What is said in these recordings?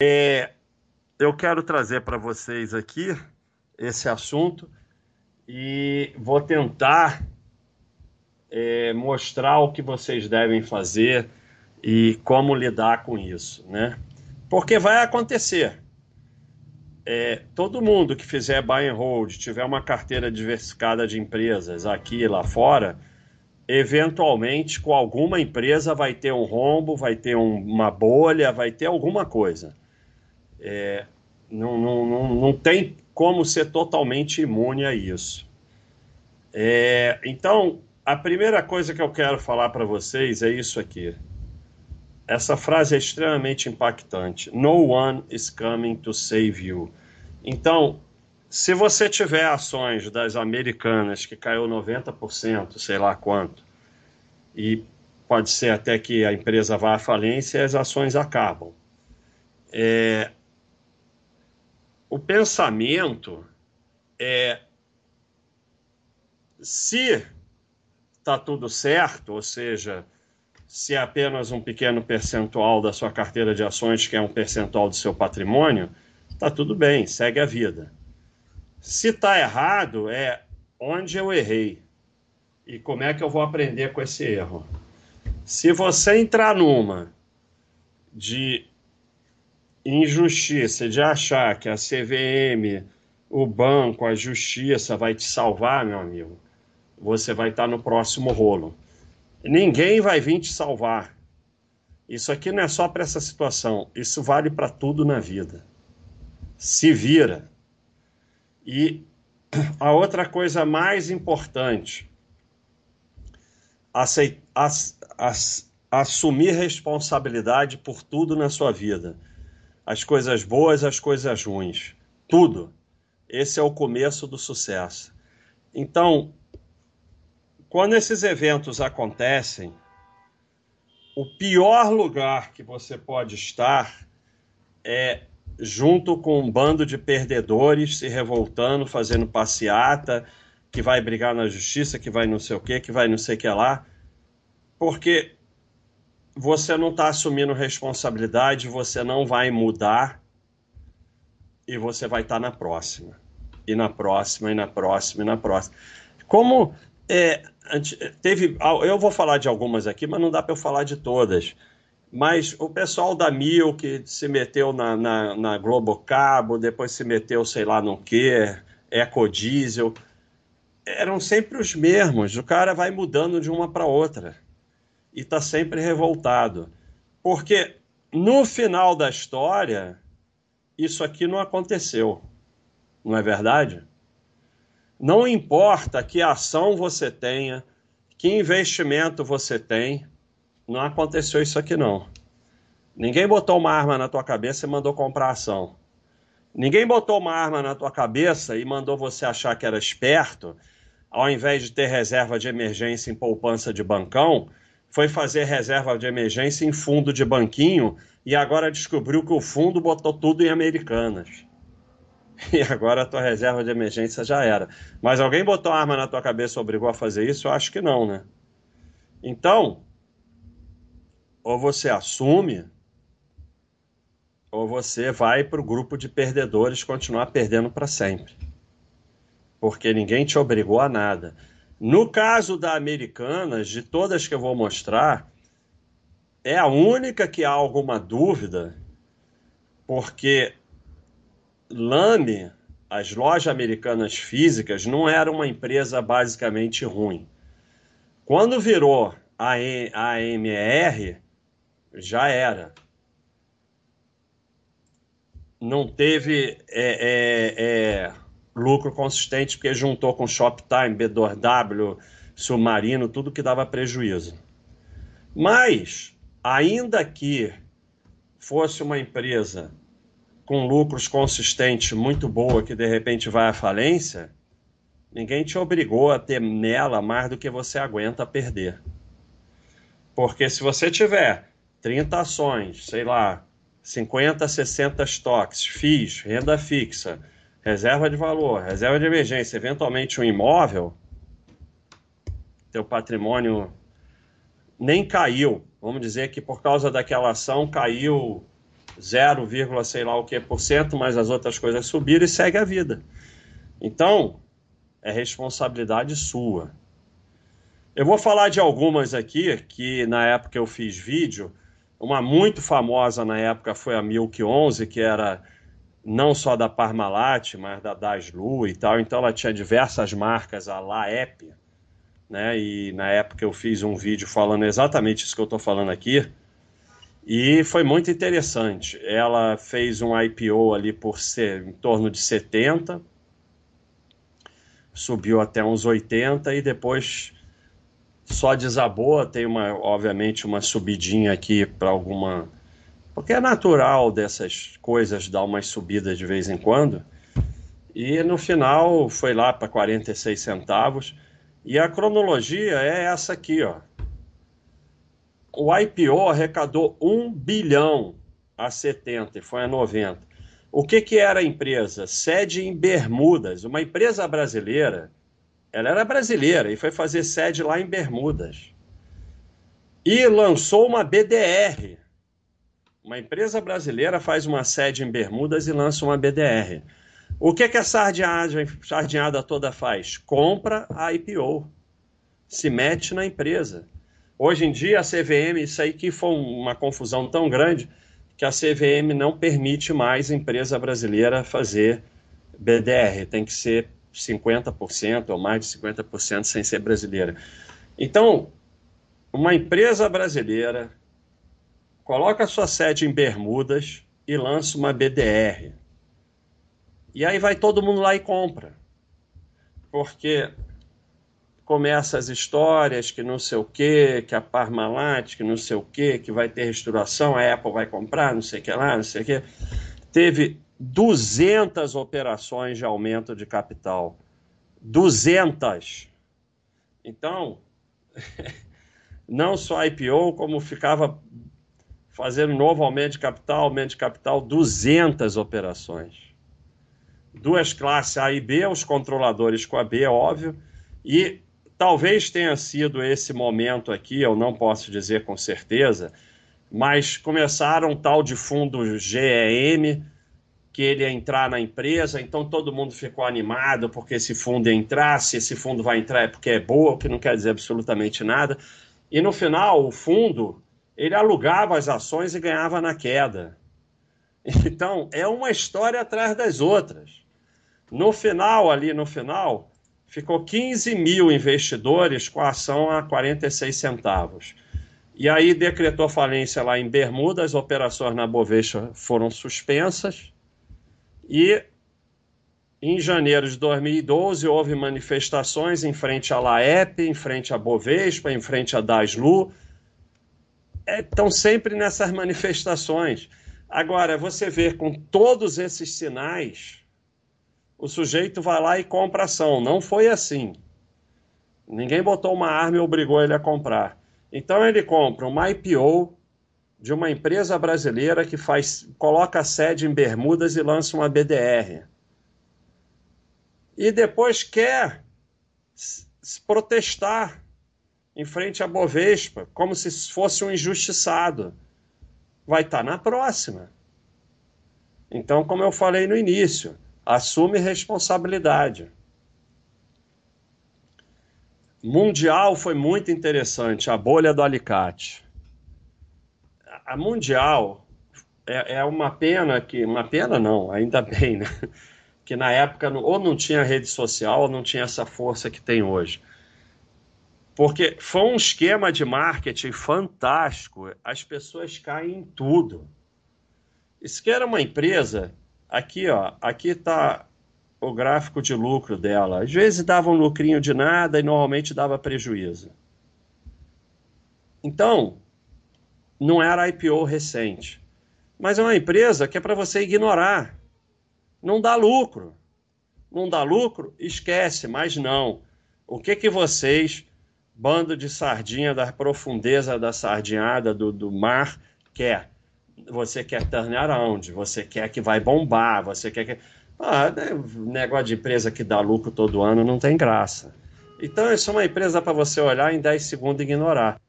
É, eu quero trazer para vocês aqui esse assunto e vou tentar é, mostrar o que vocês devem fazer e como lidar com isso, né? Porque vai acontecer. É, todo mundo que fizer buy and hold, tiver uma carteira diversificada de empresas aqui e lá fora, eventualmente com alguma empresa vai ter um rombo, vai ter um, uma bolha, vai ter alguma coisa. É, não, não, não, não tem como ser totalmente imune a isso. É, então, a primeira coisa que eu quero falar para vocês é isso aqui. Essa frase é extremamente impactante. No one is coming to save you. Então, se você tiver ações das americanas que caiu 90%, sei lá quanto, e pode ser até que a empresa vá à falência e as ações acabam. É, o pensamento é se está tudo certo, ou seja, se é apenas um pequeno percentual da sua carteira de ações, que é um percentual do seu patrimônio, está tudo bem, segue a vida. Se está errado, é onde eu errei e como é que eu vou aprender com esse erro. Se você entrar numa de injustiça, de achar que a CVM, o banco, a justiça vai te salvar, meu amigo, você vai estar no próximo rolo. Ninguém vai vir te salvar. Isso aqui não é só para essa situação, isso vale para tudo na vida. Se vira. E a outra coisa mais importante, assumir responsabilidade por tudo na sua vida. As coisas boas, as coisas ruins. Tudo. Esse é o começo do sucesso. Então, quando esses eventos acontecem, o pior lugar que você pode estar é junto com um bando de perdedores se revoltando, fazendo passeata, que vai brigar na justiça, que vai não sei o quê, que vai não sei o que lá, porque você não está assumindo responsabilidade, você não vai mudar e você vai estar tá na próxima, e na próxima, e na próxima, e na próxima. Como é, teve, eu vou falar de algumas aqui, mas não dá para eu falar de todas. Mas o pessoal da Mil que se meteu na, na, na Globo Cabo, depois se meteu, sei lá no que, Ecodiesel, eram sempre os mesmos. O cara vai mudando de uma para outra e está sempre revoltado. Porque no final da história, isso aqui não aconteceu. Não é verdade? Não importa que ação você tenha, que investimento você tem, não aconteceu isso aqui não. Ninguém botou uma arma na tua cabeça e mandou comprar ação. Ninguém botou uma arma na tua cabeça e mandou você achar que era esperto, ao invés de ter reserva de emergência em poupança de bancão, foi fazer reserva de emergência em fundo de banquinho e agora descobriu que o fundo botou tudo em americanas. e agora a tua reserva de emergência já era. Mas alguém botou arma na tua cabeça e obrigou a fazer isso? Eu acho que não, né? Então, ou você assume, ou você vai para o grupo de perdedores continuar perdendo para sempre. Porque ninguém te obrigou a nada. No caso da Americanas, de todas que eu vou mostrar, é a única que há alguma dúvida, porque Lame, as lojas americanas físicas, não era uma empresa basicamente ruim. Quando virou a AMR, já era. Não teve é, é, é, lucro consistente porque juntou com Shoptime, B2W, Submarino, tudo que dava prejuízo. Mas, ainda que fosse uma empresa com lucros consistentes muito boa que de repente vai à falência, ninguém te obrigou a ter nela mais do que você aguenta perder. Porque se você tiver 30 ações, sei lá, 50, 60 estoques, FIIs, renda fixa, reserva de valor, reserva de emergência, eventualmente um imóvel, teu patrimônio nem caiu. Vamos dizer que por causa daquela ação caiu 0, sei lá o que por cento, mas as outras coisas subiram e segue a vida. Então, é responsabilidade sua. Eu vou falar de algumas aqui que na época eu fiz vídeo. Uma muito famosa na época foi a Milk 11, que era não só da Parmalat, mas da Daslu e tal. Então ela tinha diversas marcas, a Laep, né? E na época eu fiz um vídeo falando exatamente isso que eu estou falando aqui. E foi muito interessante. Ela fez um IPO ali por ser em torno de 70, subiu até uns 80 e depois só desabou. Tem uma, obviamente, uma subidinha aqui para alguma. Porque é natural dessas coisas dar umas subidas de vez em quando. E no final foi lá para 46 centavos. E a cronologia é essa aqui, ó. O IPO arrecadou 1 bilhão a 70 e foi a 90. O que, que era a empresa? Sede em Bermudas, uma empresa brasileira. Ela era brasileira e foi fazer sede lá em Bermudas. E lançou uma BDR. Uma empresa brasileira faz uma sede em Bermudas e lança uma BDR. O que, que a sardinhada, sardinhada toda faz? Compra a IPO, se mete na empresa. Hoje em dia, a CVM, isso aí que foi uma confusão tão grande, que a CVM não permite mais empresa brasileira fazer BDR, tem que ser 50% ou mais de 50% sem ser brasileira. Então, uma empresa brasileira coloca sua sede em Bermudas e lança uma BDR. E aí vai todo mundo lá e compra. Porque começa as histórias que não sei o que, que a Parmalat, que não sei o que, que vai ter restauração, a Apple vai comprar, não sei o que lá, não sei o que. Teve 200 operações de aumento de capital. 200. Então, não só IPO, como ficava fazendo novo aumento de capital, aumento de capital, 200 operações duas classes A e B, os controladores com a B, óbvio, e talvez tenha sido esse momento aqui, eu não posso dizer com certeza, mas começaram tal de fundo GEM, que ele ia entrar na empresa, então todo mundo ficou animado porque esse fundo ia entrar, se esse fundo vai entrar é porque é boa, o que não quer dizer absolutamente nada. E no final, o fundo, ele alugava as ações e ganhava na queda. Então, é uma história atrás das outras. No final, ali no final, ficou 15 mil investidores com a ação a 46 centavos. E aí decretou falência lá em Bermuda, as operações na Bovespa foram suspensas. E em janeiro de 2012 houve manifestações em frente à Laep, em frente à Bovespa, em frente à Daslu. Estão é, sempre nessas manifestações. Agora, você vê com todos esses sinais, o sujeito vai lá e compra ação. Não foi assim. Ninguém botou uma arma e obrigou ele a comprar. Então ele compra uma IPO de uma empresa brasileira que faz, coloca a sede em Bermudas e lança uma BDR. E depois quer protestar em frente à Bovespa, como se fosse um injustiçado vai estar tá na próxima. Então, como eu falei no início, assume responsabilidade. Mundial foi muito interessante, a bolha do alicate. A Mundial é, é uma pena que. Uma pena não, ainda bem, né? Que na época ou não tinha rede social ou não tinha essa força que tem hoje. Porque foi um esquema de marketing fantástico. As pessoas caem em tudo. Isso que era uma empresa, aqui ó, aqui está o gráfico de lucro dela. Às vezes dava um lucrinho de nada e normalmente dava prejuízo. Então, não era IPO recente. Mas é uma empresa que é para você ignorar. Não dá lucro. Não dá lucro? Esquece, mas não. O que que vocês bando de sardinha da profundeza da sardinhada do, do mar quer. Você quer tornar aonde? Você quer que vai bombar, você quer que. Ah, né, negócio de empresa que dá lucro todo ano não tem graça. Então, é uma empresa para você olhar em 10 segundos e ignorar.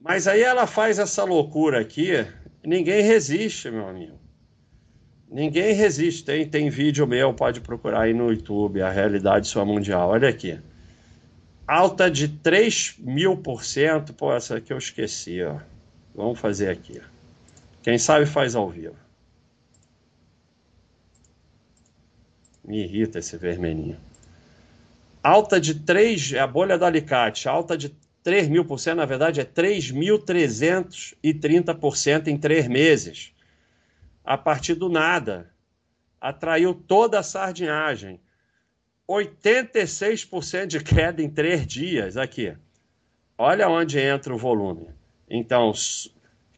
Mas aí ela faz essa loucura aqui, ninguém resiste, meu amigo. Ninguém resiste. Tem, tem vídeo meu, pode procurar aí no YouTube, a realidade sua mundial. Olha aqui. Alta de 3 mil por cento. Pô, essa aqui eu esqueci, ó. Vamos fazer aqui. Quem sabe faz ao vivo. Me irrita esse vermelhinho. Alta de 3, é a bolha do alicate, alta de 3 mil por cento, na verdade é 3.330% em três meses. A partir do nada. Atraiu toda a sardinhagem. 86% de queda em três dias. Aqui. Olha onde entra o volume. Então,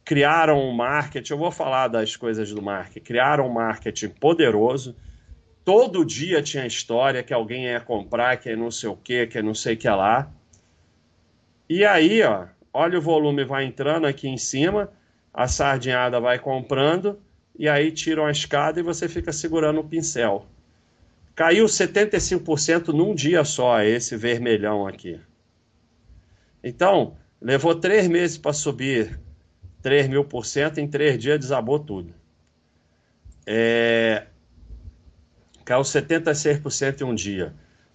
criaram um marketing. Eu vou falar das coisas do marketing. Criaram um marketing poderoso. Todo dia tinha história que alguém ia comprar, que é não sei o que, que é não sei o que lá. E aí, ó, olha o volume vai entrando aqui em cima, a sardinhada vai comprando, e aí tiram a escada e você fica segurando o pincel. Caiu 75% num dia só, esse vermelhão aqui. Então, levou três meses para subir 3 mil por cento, em três dias desabou tudo. É... Caiu 76% em um dia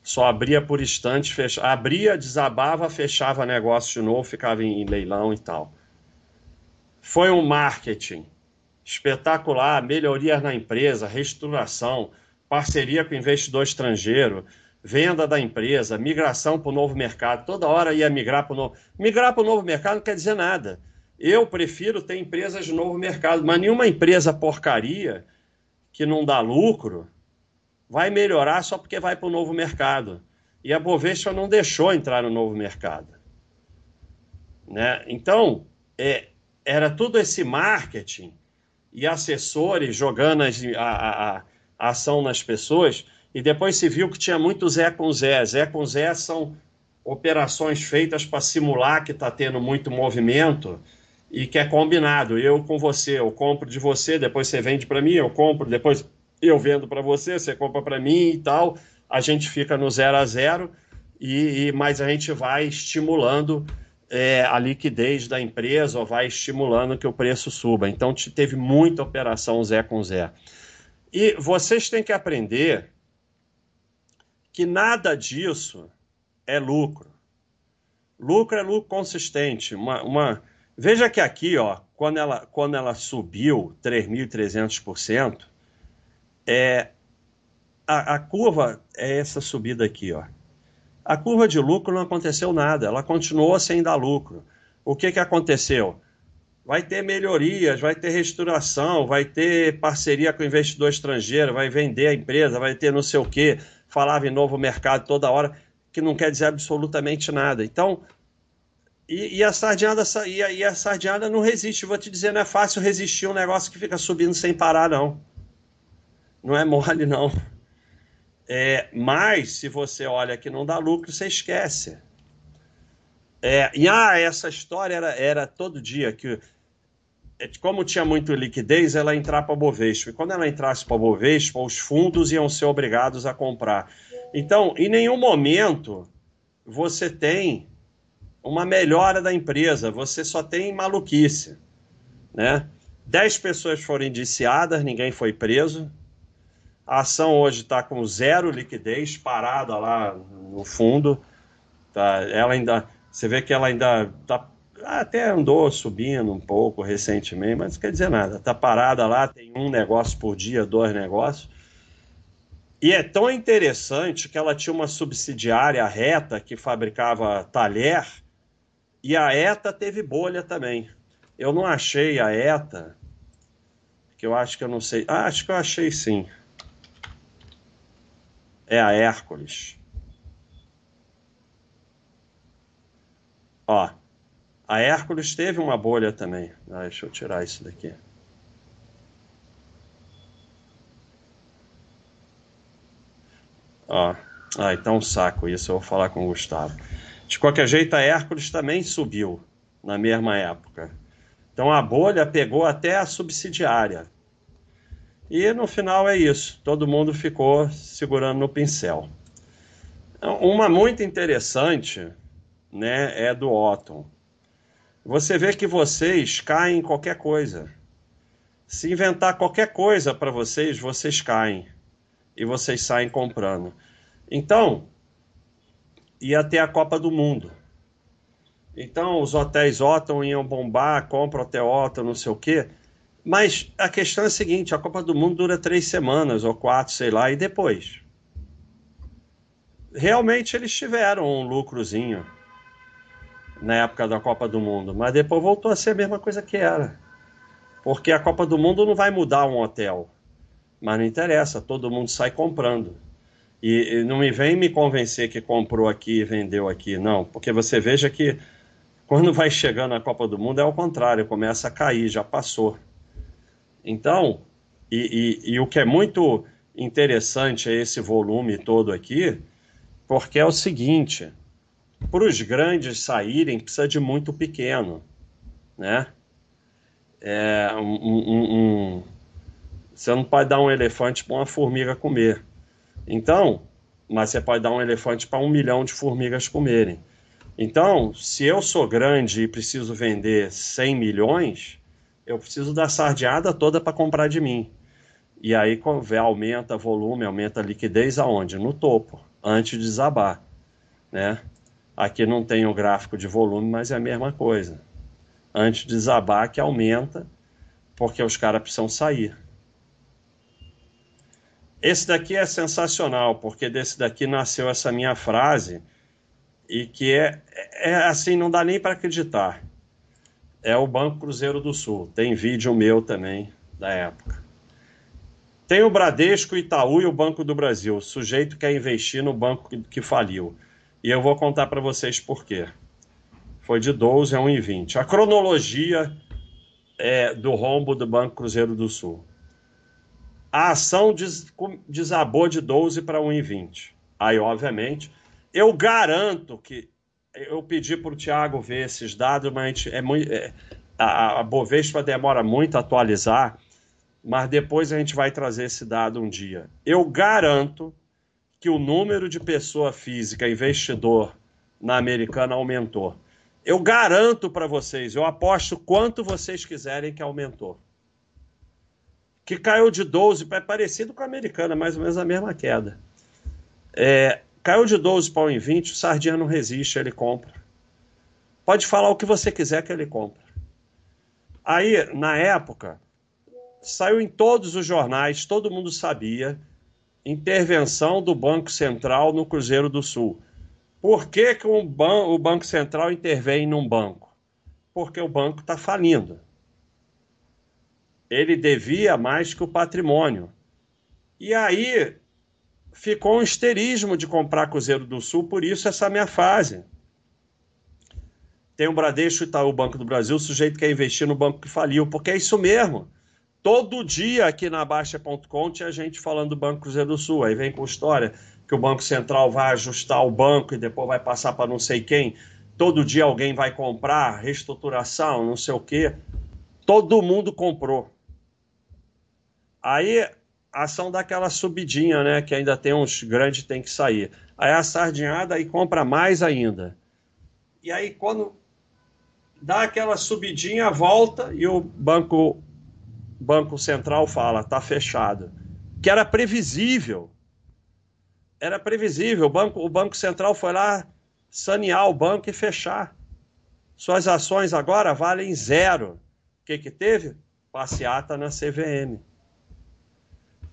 só abria por instante, fecha... abria, desabava, fechava negócio de novo, ficava em leilão e tal. Foi um marketing espetacular, melhorias na empresa, reestruturação, parceria com investidor estrangeiro, venda da empresa, migração para o novo mercado. Toda hora ia migrar para o novo. Migrar para o novo mercado não quer dizer nada. Eu prefiro ter empresas de novo mercado, mas nenhuma empresa porcaria que não dá lucro vai melhorar só porque vai para o novo mercado. E a Bovespa não deixou entrar no novo mercado. Né? Então, é, era tudo esse marketing e assessores jogando a, a, a, ação nas pessoas, e depois se viu que tinha muito Zé com Zé. Zé com Zé são operações feitas para simular que está tendo muito movimento e que é combinado. Eu com você, eu compro de você, depois você vende para mim, eu compro, depois eu vendo para você, você compra para mim e tal, a gente fica no zero a zero, e, e mas a gente vai estimulando é, a liquidez da empresa ou vai estimulando que o preço suba. Então teve muita operação Zé com Zé. E vocês têm que aprender que nada disso é lucro. Lucro é lucro consistente. Uma, uma... Veja que aqui, ó, quando ela, quando ela subiu 3.300%, é, a, a, curva é essa subida aqui, ó. A curva de lucro não aconteceu nada, ela continuou sem dar lucro. O que, que aconteceu? Vai ter melhorias, vai ter restauração, vai ter parceria com investidor estrangeiro, vai vender a empresa, vai ter não sei o quê, falava em novo mercado toda hora, que não quer dizer absolutamente nada. Então, e, e, a sardinhada e a, e a sardinhada não resiste. Vou te dizer, não é fácil resistir um negócio que fica subindo sem parar, não. Não é mole, não. É, mas, se você olha que não dá lucro, você esquece. É, e ah, essa história era, era todo dia que, como tinha muito liquidez, ela entrar para a Bovespa. E quando ela entrasse para a Bovespa, os fundos iam ser obrigados a comprar. Então, em nenhum momento você tem uma melhora da empresa, você só tem maluquice. Né? Dez pessoas foram indiciadas, ninguém foi preso. A ação hoje está com zero liquidez, parada lá no fundo. Tá? Ela ainda, você vê que ela ainda tá, até andou subindo um pouco recentemente, mas não quer dizer nada. Está parada lá, tem um negócio por dia, dois negócios. E é tão interessante que ela tinha uma subsidiária reta que fabricava talher e a ETA teve bolha também. Eu não achei a ETA, que eu acho que eu não sei. Ah, acho que eu achei sim é a Hércules. Ó, a Hércules teve uma bolha também. Ah, deixa eu tirar isso daqui. Ah, então saco isso, eu vou falar com o Gustavo. De qualquer jeito, a Hércules também subiu na mesma época. Então a bolha pegou até a subsidiária. E no final é isso, todo mundo ficou segurando no pincel. Uma muito interessante né, é do Otton. Você vê que vocês caem em qualquer coisa. Se inventar qualquer coisa para vocês, vocês caem e vocês saem comprando. Então, ia ter a Copa do Mundo. Então, os hotéis Otton iam bombar, compra hotel Otton, não sei o quê. Mas a questão é a seguinte: a Copa do Mundo dura três semanas ou quatro, sei lá, e depois? Realmente eles tiveram um lucrozinho na época da Copa do Mundo, mas depois voltou a ser a mesma coisa que era. Porque a Copa do Mundo não vai mudar um hotel. Mas não interessa, todo mundo sai comprando. E, e não me vem me convencer que comprou aqui e vendeu aqui, não. Porque você veja que quando vai chegando a Copa do Mundo é ao contrário, começa a cair, já passou. Então, e, e, e o que é muito interessante é esse volume todo aqui, porque é o seguinte: para os grandes saírem, precisa de muito pequeno, né? É, um, um, um, você não pode dar um elefante para uma formiga comer. Então, mas você pode dar um elefante para um milhão de formigas comerem. Então, se eu sou grande e preciso vender 100 milhões, eu preciso da sardeada toda para comprar de mim. E aí aumenta volume, aumenta liquidez aonde? No topo, antes de desabar, né? Aqui não tem o gráfico de volume, mas é a mesma coisa. Antes de desabar que aumenta, porque os caras precisam sair. Esse daqui é sensacional, porque desse daqui nasceu essa minha frase e que é, é assim, não dá nem para acreditar. É o Banco Cruzeiro do Sul. Tem vídeo meu também da época. Tem o Bradesco, Itaú e o Banco do Brasil. O sujeito quer investir no banco que faliu. E eu vou contar para vocês por quê. Foi de 12 a 1,20. A cronologia é, do rombo do Banco Cruzeiro do Sul a ação des, desabou de 12 para 1,20. Aí, obviamente, eu garanto que eu pedi para o Tiago ver esses dados, mas é muito, é, a, a Bovespa demora muito a atualizar, mas depois a gente vai trazer esse dado um dia. Eu garanto que o número de pessoa física investidor na americana aumentou. Eu garanto para vocês, eu aposto quanto vocês quiserem que aumentou que caiu de 12, é parecido com a americana, mais ou menos a mesma queda. É, caiu de 12 para 1,20, o Sardinha não resiste, ele compra. Pode falar o que você quiser que ele compra. Aí, na época, saiu em todos os jornais, todo mundo sabia, intervenção do Banco Central no Cruzeiro do Sul. Por que, que um ban o Banco Central intervém num banco? Porque o banco está falindo ele devia mais que o patrimônio. E aí ficou um histerismo de comprar Cruzeiro do Sul, por isso essa minha fase. Tem o Bradesco Itaú Banco do Brasil, o sujeito quer investir no banco que faliu, porque é isso mesmo. Todo dia aqui na Baixa.com tinha gente falando do Banco Cruzeiro do Sul. Aí vem com história que o Banco Central vai ajustar o banco e depois vai passar para não sei quem. Todo dia alguém vai comprar, reestruturação, não sei o quê. Todo mundo comprou. Aí a ação dá aquela subidinha, né? Que ainda tem uns grandes tem que sair. Aí a sardinhada e compra mais ainda. E aí quando dá aquela subidinha, volta e o banco banco central fala, tá fechado. Que era previsível. Era previsível. O banco, o banco central foi lá sanear o banco e fechar. Suas ações agora valem zero. O que que teve? Passeata na CVM.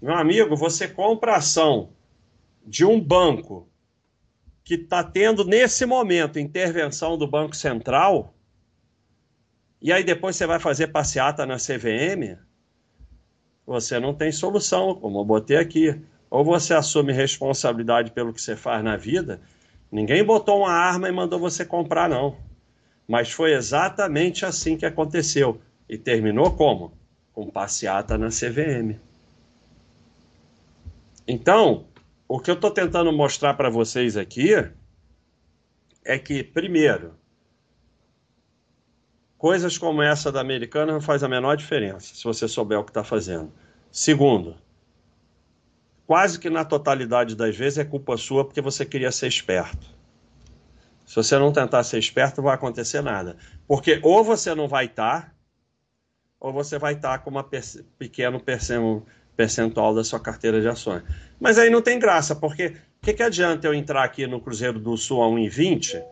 Meu amigo, você compra ação de um banco que está tendo nesse momento intervenção do Banco Central, e aí depois você vai fazer passeata na CVM, você não tem solução, como eu botei aqui. Ou você assume responsabilidade pelo que você faz na vida. Ninguém botou uma arma e mandou você comprar, não. Mas foi exatamente assim que aconteceu. E terminou como? Com passeata na CVM. Então, o que eu estou tentando mostrar para vocês aqui é que, primeiro, coisas como essa da americana não faz a menor diferença, se você souber o que está fazendo. Segundo, quase que na totalidade das vezes é culpa sua porque você queria ser esperto. Se você não tentar ser esperto, não vai acontecer nada. Porque ou você não vai estar, ou você vai estar com um pequeno percentual da sua carteira de ações. Mas aí não tem graça, porque o que, que adianta eu entrar aqui no Cruzeiro do Sul a 1,20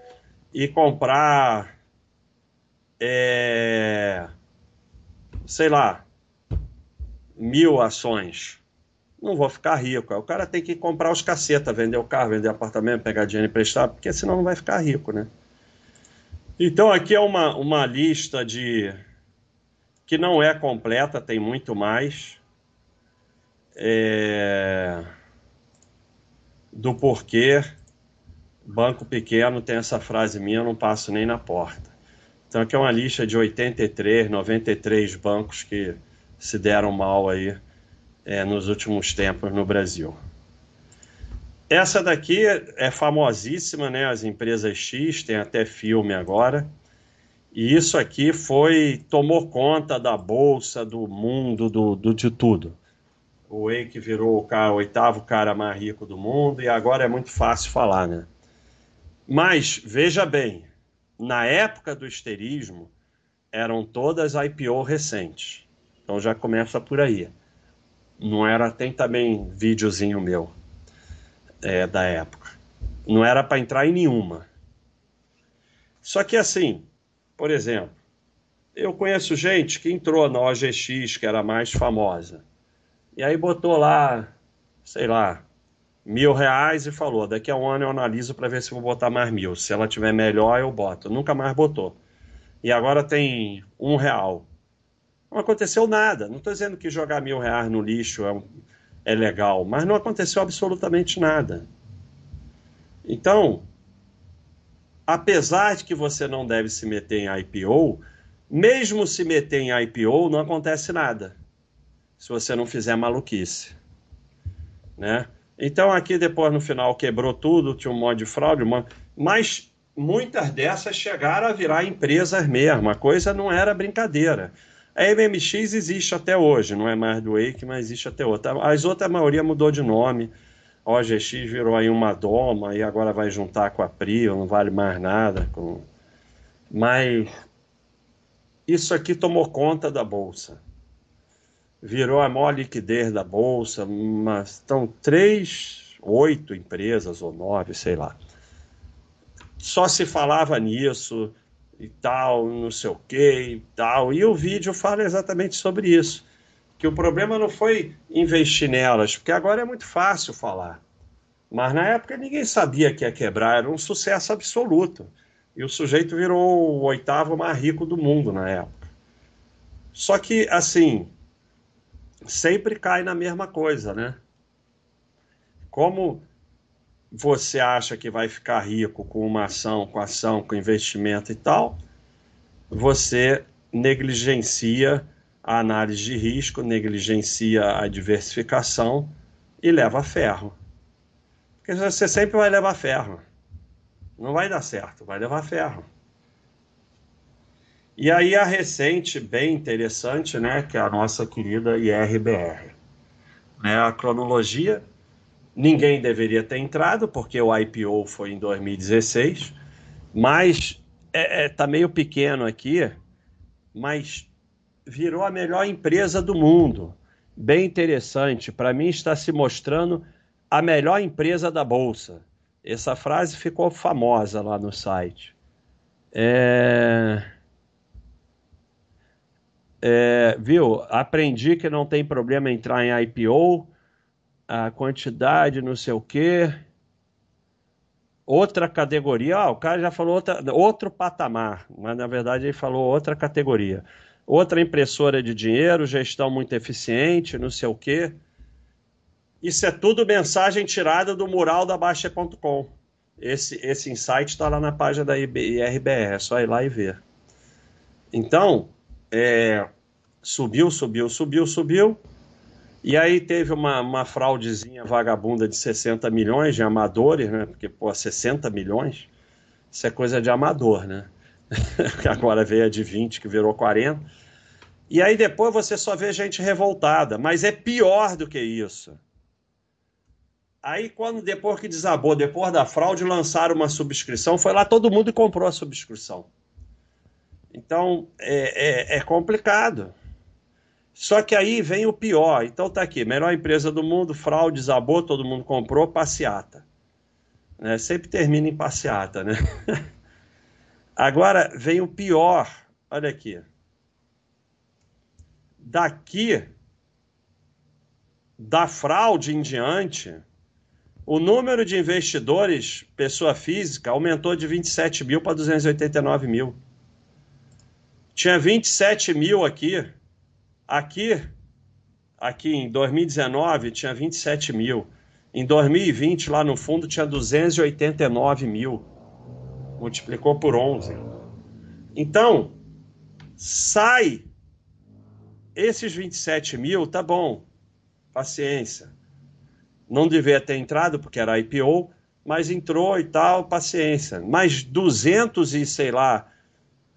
e comprar, é, sei lá, mil ações? Não vou ficar rico. O cara tem que comprar os caceta, vender o carro, vender apartamento, pegar dinheiro emprestado, porque senão não vai ficar rico, né? Então aqui é uma, uma lista de que não é completa, tem muito mais. É... Do porquê banco pequeno tem essa frase minha, eu não passo nem na porta. Então aqui é uma lista de 83, 93 bancos que se deram mal aí é, nos últimos tempos no Brasil. Essa daqui é famosíssima, né? As empresas X, tem até filme agora. E isso aqui foi tomou conta da bolsa, do mundo, do, do de tudo. O Wake virou o, cara, o oitavo cara mais rico do mundo e agora é muito fácil falar, né? Mas veja bem, na época do esterismo eram todas IPO recentes. Então já começa por aí. Não era tem também videozinho meu é, da época. Não era para entrar em nenhuma. Só que assim, por exemplo, eu conheço gente que entrou na OGX, que era a mais famosa, e aí botou lá, sei lá, mil reais e falou: daqui a um ano eu analiso para ver se vou botar mais mil. Se ela tiver melhor, eu boto. Nunca mais botou. E agora tem um real. Não aconteceu nada. Não estou dizendo que jogar mil reais no lixo é é legal, mas não aconteceu absolutamente nada. Então, apesar de que você não deve se meter em IPO, mesmo se meter em IPO, não acontece nada se você não fizer maluquice, né? Então aqui depois no final quebrou tudo, tinha um monte de fraude, mas muitas dessas chegaram a virar empresas mesmo, a coisa não era brincadeira. A MMX existe até hoje, não é mais do Wake, mas existe até outra. As outras, a maioria mudou de nome. A OGX virou aí uma Doma e agora vai juntar com a Prio, não vale mais nada. Com... Mas isso aqui tomou conta da Bolsa. Virou a maior liquidez da Bolsa, mas estão três, oito empresas ou nove, sei lá. Só se falava nisso e tal, não sei o que e tal. E o vídeo fala exatamente sobre isso. Que o problema não foi investir nelas, porque agora é muito fácil falar. Mas na época ninguém sabia que ia quebrar, era um sucesso absoluto. E o sujeito virou o oitavo mais rico do mundo na época. Só que, assim, sempre cai na mesma coisa, né? Como você acha que vai ficar rico com uma ação, com ação, com investimento e tal, você negligencia a análise de risco, negligencia a diversificação e leva ferro. Porque você sempre vai levar ferro. Não vai dar certo, vai levar ferro. E aí a recente, bem interessante, né, que é a nossa querida IRBR. Né, a cronologia Ninguém deveria ter entrado, porque o IPO foi em 2016, mas é, é, tá meio pequeno aqui, mas virou a melhor empresa do mundo. Bem interessante. Para mim, está se mostrando a melhor empresa da Bolsa. Essa frase ficou famosa lá no site. É... É, viu? Aprendi que não tem problema entrar em IPO a quantidade, não sei o quê. Outra categoria, ah, o cara já falou outra, outro patamar, mas na verdade ele falou outra categoria. Outra impressora de dinheiro, gestão muito eficiente, não sei o quê. Isso é tudo mensagem tirada do mural da Baixa.com. Esse, esse insight está lá na página da IRBR, é só ir lá e ver. Então, é, subiu, subiu, subiu, subiu. E aí teve uma, uma fraudezinha vagabunda de 60 milhões de amadores, né? Porque, pô, 60 milhões, isso é coisa de amador, né? Agora veio a de 20, que virou 40. E aí depois você só vê gente revoltada. Mas é pior do que isso. Aí, quando depois que desabou, depois da fraude, lançaram uma subscrição, foi lá todo mundo e comprou a subscrição. Então, é, é, é complicado. Só que aí vem o pior. Então tá aqui, melhor empresa do mundo, fraude, desabou, todo mundo comprou, passeata. Né? Sempre termina em passeata, né? Agora vem o pior. Olha aqui. Daqui, da fraude em diante, o número de investidores, pessoa física, aumentou de 27 mil para 289 mil. Tinha 27 mil aqui. Aqui, aqui em 2019, tinha 27 mil. Em 2020, lá no fundo, tinha 289 mil. Multiplicou por 11. Então, sai esses 27 mil, tá bom. Paciência não devia ter entrado porque era IPO, mas entrou e tal, paciência. Mas 200 e sei lá,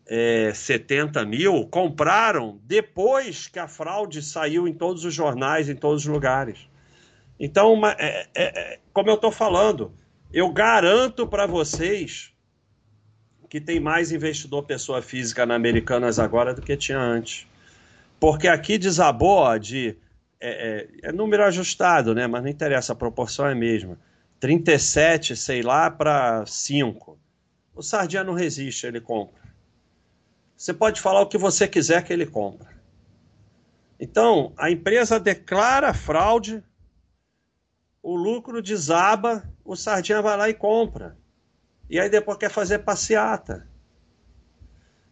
é, 70 mil compraram depois que a fraude saiu em todos os jornais, em todos os lugares. Então, uma, é, é, é como eu estou falando, eu garanto para vocês que tem mais investidor pessoa física na Americanas agora do que tinha antes. Porque aqui desabou de é, é, é, número ajustado, né? Mas não interessa, a proporção é a mesma. 37, sei lá, para 5. O Sardinha não resiste, ele compra. Você pode falar o que você quiser que ele compra. Então, a empresa declara fraude, o lucro desaba, o Sardinha vai lá e compra. E aí depois quer fazer passeata.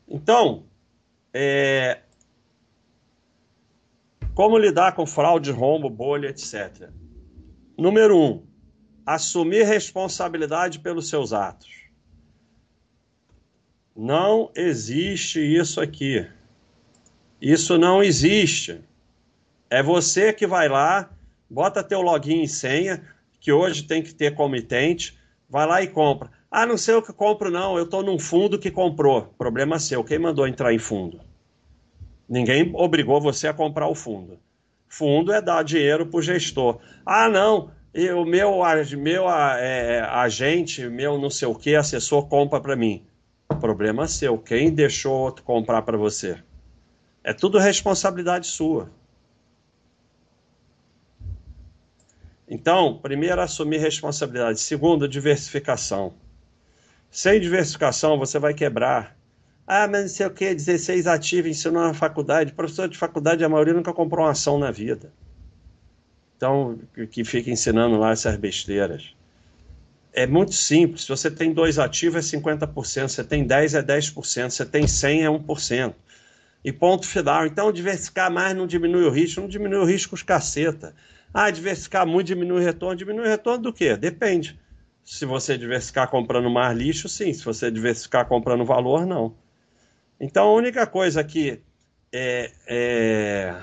Então, é, como lidar com fraude, rombo, bolha, etc. Número um, assumir responsabilidade pelos seus atos. Não existe isso aqui. Isso não existe. É você que vai lá, bota teu login e senha, que hoje tem que ter comitente, vai lá e compra. Ah, não sei o que compro, não. Eu estou num fundo que comprou. Problema seu. Quem mandou entrar em fundo? Ninguém obrigou você a comprar o fundo. Fundo é dar dinheiro para o gestor. Ah, não, o meu, meu é, agente, meu não sei o que, assessor compra para mim. Problema seu. Quem deixou outro comprar para você? É tudo responsabilidade sua. Então, primeiro, assumir responsabilidade. Segundo, diversificação. Sem diversificação, você vai quebrar. Ah, mas não sei o que, 16 ativos, ensinou na faculdade. Professor de faculdade, a maioria nunca comprou uma ação na vida. Então, que fica ensinando lá essas besteiras. É muito simples. Se você tem dois ativos, é 50%. Se você tem 10, é 10%. Se você tem 100, é 1%. E ponto final. Então, diversificar mais não diminui o risco. Não diminui o risco os caceta. Ah, diversificar muito diminui o retorno. Diminui o retorno do quê? Depende. Se você diversificar comprando mais lixo, sim. Se você diversificar comprando valor, não. Então, a única coisa que é, é...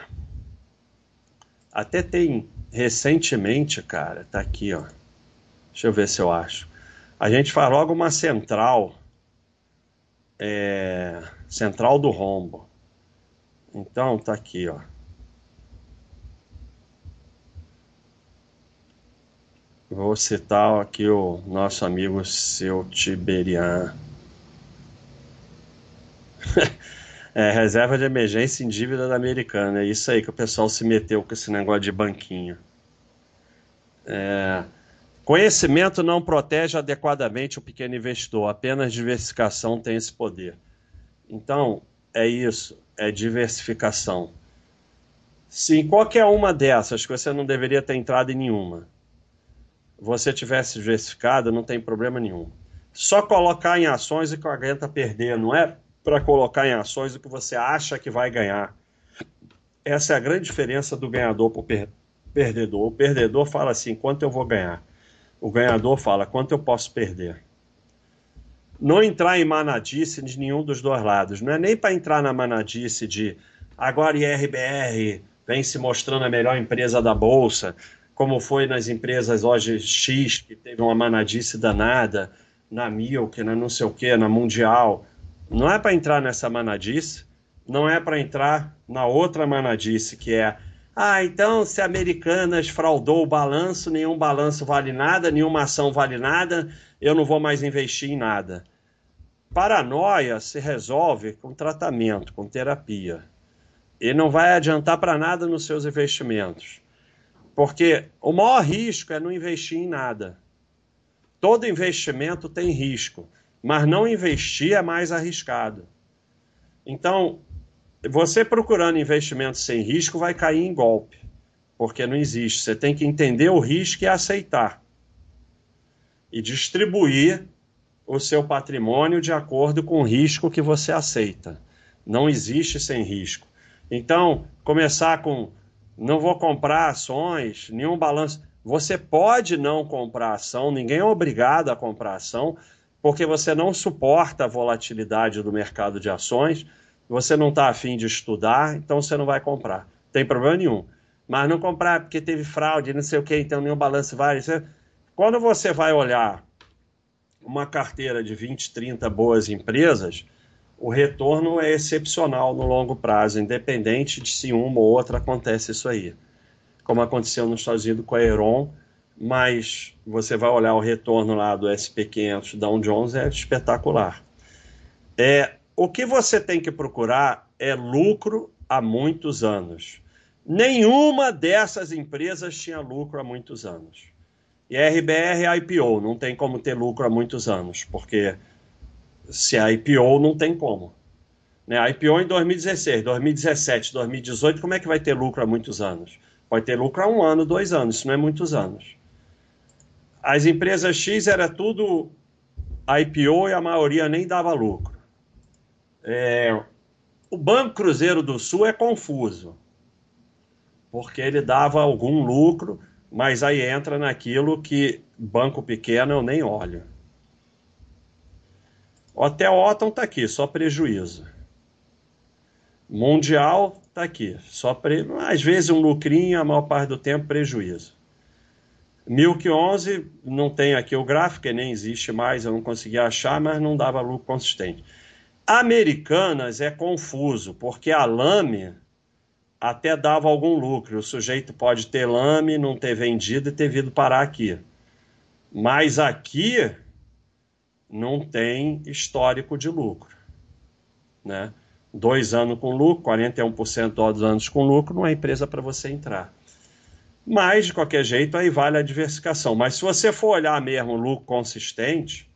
até tem recentemente, cara, tá aqui, ó. Deixa eu ver se eu acho. A gente faz logo uma central, é... central do rombo. Então, tá aqui, ó. Vou citar aqui o nosso amigo seu Tiberian. é, reserva de emergência em dívida da americana. É isso aí que o pessoal se meteu com esse negócio de banquinho. É, conhecimento não protege adequadamente o pequeno investidor, apenas diversificação tem esse poder. Então, é isso, é diversificação. Se em qualquer uma dessas, que você não deveria ter entrado em nenhuma, você tivesse diversificado, não tem problema nenhum. Só colocar em ações e que aguenta perder, não é para colocar em ações o que você acha que vai ganhar. Essa é a grande diferença do ganhador para o per perdedor. O perdedor fala assim: quanto eu vou ganhar? O ganhador fala: quanto eu posso perder? Não entrar em manadice de nenhum dos dois lados. Não é nem para entrar na manadice de agora IRBR vem se mostrando a melhor empresa da Bolsa, como foi nas empresas hoje X, que teve uma manadice danada, na Milk, na não sei o que, na Mundial não é para entrar nessa manadice, não é para entrar na outra manadice, que é ah, então se Americanas fraudou o balanço, nenhum balanço vale nada, nenhuma ação vale nada, eu não vou mais investir em nada. Paranoia se resolve com tratamento, com terapia. e não vai adiantar para nada nos seus investimentos. Porque o maior risco é não investir em nada. Todo investimento tem risco, mas não investir é mais arriscado. Então, você procurando investimento sem risco vai cair em golpe, porque não existe. Você tem que entender o risco e aceitar. E distribuir o seu patrimônio de acordo com o risco que você aceita. Não existe sem risco. Então, começar com não vou comprar ações, nenhum balanço. Você pode não comprar ação, ninguém é obrigado a comprar ação, porque você não suporta a volatilidade do mercado de ações, você não está afim de estudar, então você não vai comprar. Tem problema nenhum. Mas não comprar porque teve fraude, não sei o que, então nenhum balanço vale. Quando você vai olhar uma carteira de 20, 30 boas empresas, o retorno é excepcional no longo prazo, independente de se uma ou outra acontece isso aí. Como aconteceu nos Estados Unidos com a Aeron, mas você vai olhar o retorno lá do SP500 Dow Jones é espetacular. É, o que você tem que procurar é lucro há muitos anos. Nenhuma dessas empresas tinha lucro há muitos anos. E a RBR é IPO, não tem como ter lucro há muitos anos, porque se a IPO não tem como. Né? A IPO em 2016, 2017, 2018, como é que vai ter lucro há muitos anos? Pode ter lucro há um ano, dois anos, isso não é muitos anos. As empresas X era tudo IPO e a maioria nem dava lucro. É, o Banco Cruzeiro do Sul é confuso, porque ele dava algum lucro, mas aí entra naquilo que banco pequeno eu nem olho. Hotel Otton está aqui, só prejuízo. Mundial está aqui, só pre... às vezes um lucrinho, a maior parte do tempo prejuízo. Milk 11 não tem aqui o gráfico, nem existe mais, eu não consegui achar, mas não dava lucro consistente. Americanas é confuso, porque a lame até dava algum lucro. O sujeito pode ter lame, não ter vendido e ter vindo parar aqui. Mas aqui não tem histórico de lucro. Né? Dois anos com lucro, 41% dos anos com lucro, não é empresa para você entrar. Mas, de qualquer jeito, aí vale a diversificação. Mas se você for olhar mesmo lucro consistente,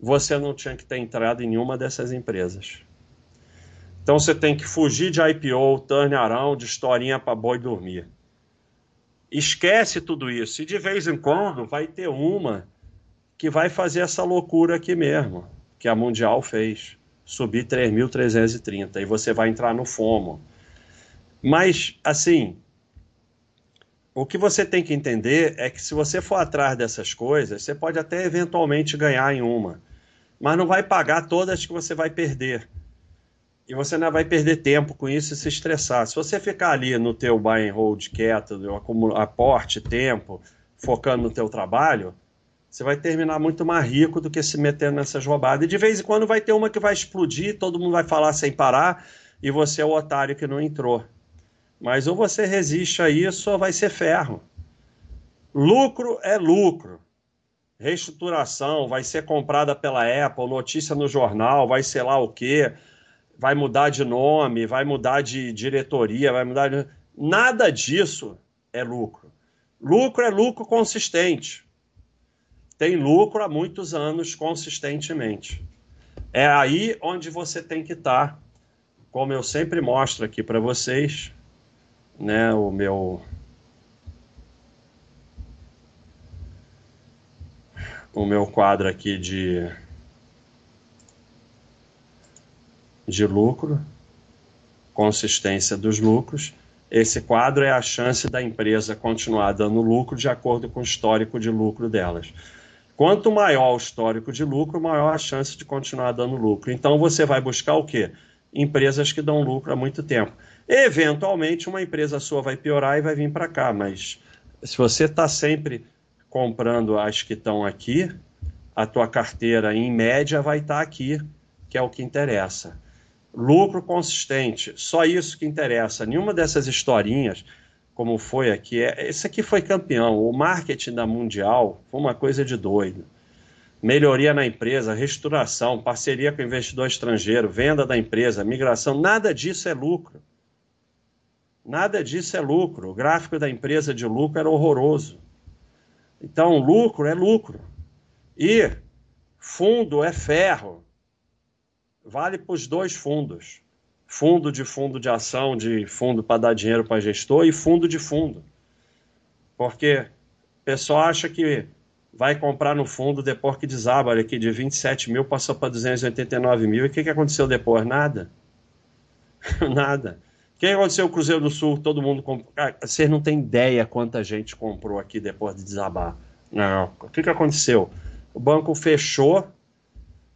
você não tinha que ter entrado em nenhuma dessas empresas. Então você tem que fugir de IPO, turnaround, de historinha para boi dormir. Esquece tudo isso. E de vez em quando vai ter uma que vai fazer essa loucura aqui mesmo, que a Mundial fez, subir 3.330 e você vai entrar no FOMO. Mas, assim, o que você tem que entender é que se você for atrás dessas coisas, você pode até eventualmente ganhar em uma, mas não vai pagar todas que você vai perder. E você não vai perder tempo com isso e se estressar. Se você ficar ali no teu buy and hold quieto, aporte tempo, focando no teu trabalho, você vai terminar muito mais rico do que se meter nessas roubadas. E de vez em quando vai ter uma que vai explodir, todo mundo vai falar sem parar, e você é o otário que não entrou. Mas ou você resiste a isso ou vai ser ferro. Lucro é lucro. Reestruturação, vai ser comprada pela Apple, notícia no jornal, vai ser lá o quê, vai mudar de nome, vai mudar de diretoria, vai mudar de... Nada disso é lucro. Lucro é lucro consistente tem lucro há muitos anos consistentemente. É aí onde você tem que estar, como eu sempre mostro aqui para vocês, né, o meu o meu quadro aqui de de lucro, consistência dos lucros. Esse quadro é a chance da empresa continuar dando lucro de acordo com o histórico de lucro delas. Quanto maior o histórico de lucro, maior a chance de continuar dando lucro. Então você vai buscar o quê? Empresas que dão lucro há muito tempo. Eventualmente, uma empresa sua vai piorar e vai vir para cá, mas se você está sempre comprando as que estão aqui, a tua carteira, em média, vai estar tá aqui, que é o que interessa. Lucro consistente, só isso que interessa. Nenhuma dessas historinhas como foi aqui. É, esse aqui foi campeão. O marketing da Mundial foi uma coisa de doido. Melhoria na empresa, restauração, parceria com investidor estrangeiro, venda da empresa, migração, nada disso é lucro. Nada disso é lucro. O gráfico da empresa de lucro era horroroso. Então, lucro é lucro. E fundo é ferro. Vale para os dois fundos. Fundo de fundo de ação, de fundo para dar dinheiro para gestor e fundo de fundo. Porque o pessoal acha que vai comprar no fundo depois que desaba aqui de 27 mil passou para 289 mil. E o que, que aconteceu depois? Nada. Nada. O que aconteceu com o Cruzeiro do Sul? Todo mundo comprou. vocês não têm ideia quanta gente comprou aqui depois de desabar. Não. O que, que aconteceu? O banco fechou.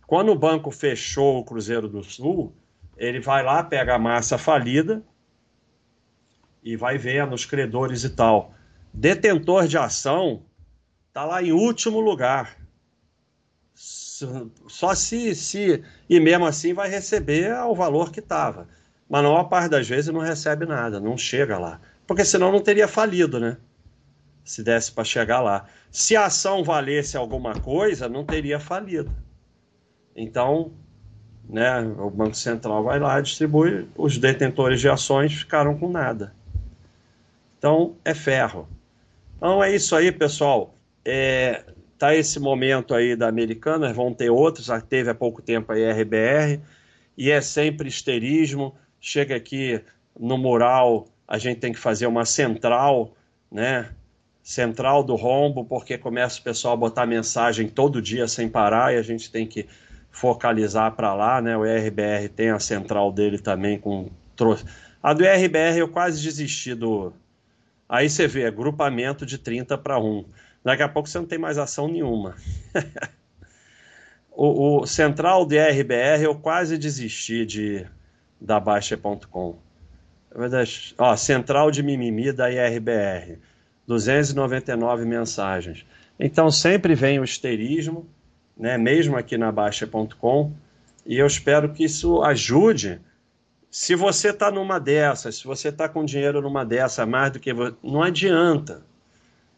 Quando o banco fechou o Cruzeiro do Sul, ele vai lá, pega a massa falida e vai vendo os credores e tal. Detentor de ação está lá em último lugar. Só se, se. E mesmo assim vai receber o valor que estava. Mas na maior parte das vezes não recebe nada, não chega lá. Porque senão não teria falido, né? Se desse para chegar lá. Se a ação valesse alguma coisa, não teria falido. Então, né, o Banco Central vai lá, distribui, os detentores de ações ficaram com nada. Então, é ferro. Então é isso aí, pessoal. É, tá esse momento aí da Americana, vão ter outros, já teve há pouco tempo a RBR, e é sempre esterismo. Chega aqui no mural, a gente tem que fazer uma central, né? Central do rombo, porque começa o pessoal a botar mensagem todo dia sem parar e a gente tem que focalizar para lá, né? O RBR tem a central dele também com a do RBR eu quase desisti do Aí você vê, agrupamento de 30 para 1. Daqui a pouco você não tem mais ação nenhuma. o, o, central de RBR eu quase desisti de da Baixa.com. Ó, central de mimimi da IRBR. 299 mensagens. Então sempre vem o esterismo, né, mesmo aqui na Baixa.com, e eu espero que isso ajude se você está numa dessas, se você está com dinheiro numa dessa, mais do que. Não adianta.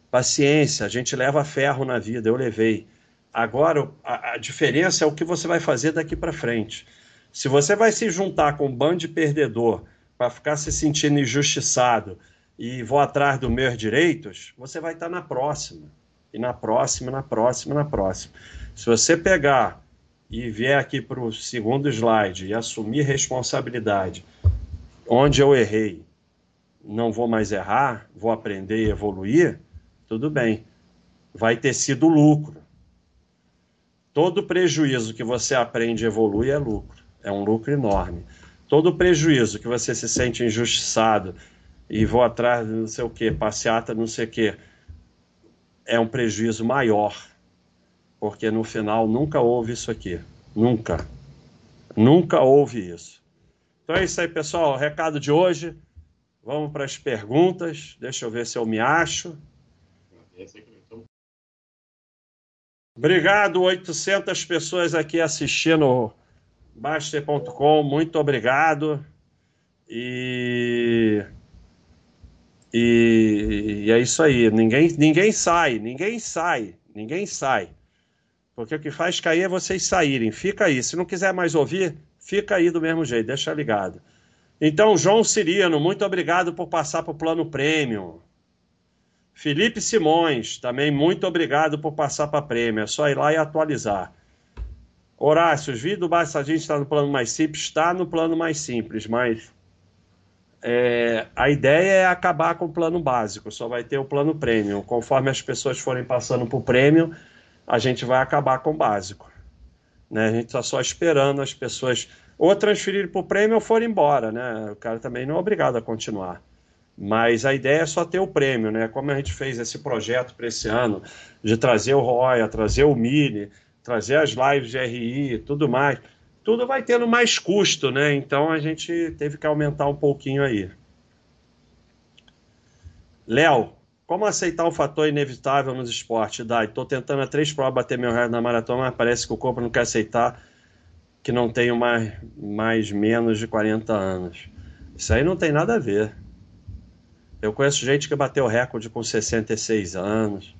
Paciência, a gente leva ferro na vida, eu levei. Agora, a, a diferença é o que você vai fazer daqui para frente. Se você vai se juntar com um bando de perdedor para ficar se sentindo injustiçado e vou atrás dos meus direitos, você vai estar tá na próxima. E na próxima, na próxima, na próxima. Se você pegar e vier aqui para o segundo slide e assumir responsabilidade, onde eu errei, não vou mais errar, vou aprender e evoluir, tudo bem. Vai ter sido lucro. Todo prejuízo que você aprende e evolui é lucro. É um lucro enorme. Todo prejuízo que você se sente injustiçado e vou atrás de não sei o que, passeata não sei o que, é um prejuízo maior porque no final nunca houve isso aqui. Nunca. Nunca houve isso. Então é isso aí, pessoal. O recado de hoje. Vamos para as perguntas. Deixa eu ver se eu me acho. Obrigado, 800 pessoas aqui assistindo Baster.com. Muito obrigado. E... e... e é isso aí. Ninguém, ninguém sai, ninguém sai, ninguém sai. Porque o que faz cair é vocês saírem. Fica aí. Se não quiser mais ouvir, fica aí do mesmo jeito, deixa ligado. Então, João Cirino, muito obrigado por passar para o plano prêmio. Felipe Simões, também muito obrigado por passar para prêmio. É só ir lá e atualizar. Horácio, vídeos do Bastadinho está no plano mais simples, está no plano mais simples, mas é, a ideia é acabar com o plano básico, só vai ter o plano prêmio. Conforme as pessoas forem passando para o prêmio, a gente vai acabar com o básico. Né? A gente está só esperando as pessoas ou transferirem para o prêmio ou forem embora. Né? O cara também não é obrigado a continuar. Mas a ideia é só ter o prêmio, né? Como a gente fez esse projeto para esse ano, de trazer o Roya, trazer o Mini, trazer as lives de RI e tudo mais, tudo vai tendo mais custo, né? Então a gente teve que aumentar um pouquinho aí. Léo, como aceitar o fator inevitável nos esportes? Dai, estou tentando há três provas bater meu recorde na maratona, mas parece que o corpo não quer aceitar que não tenho mais, mais menos de 40 anos. Isso aí não tem nada a ver. Eu conheço gente que bateu recorde com 66 anos.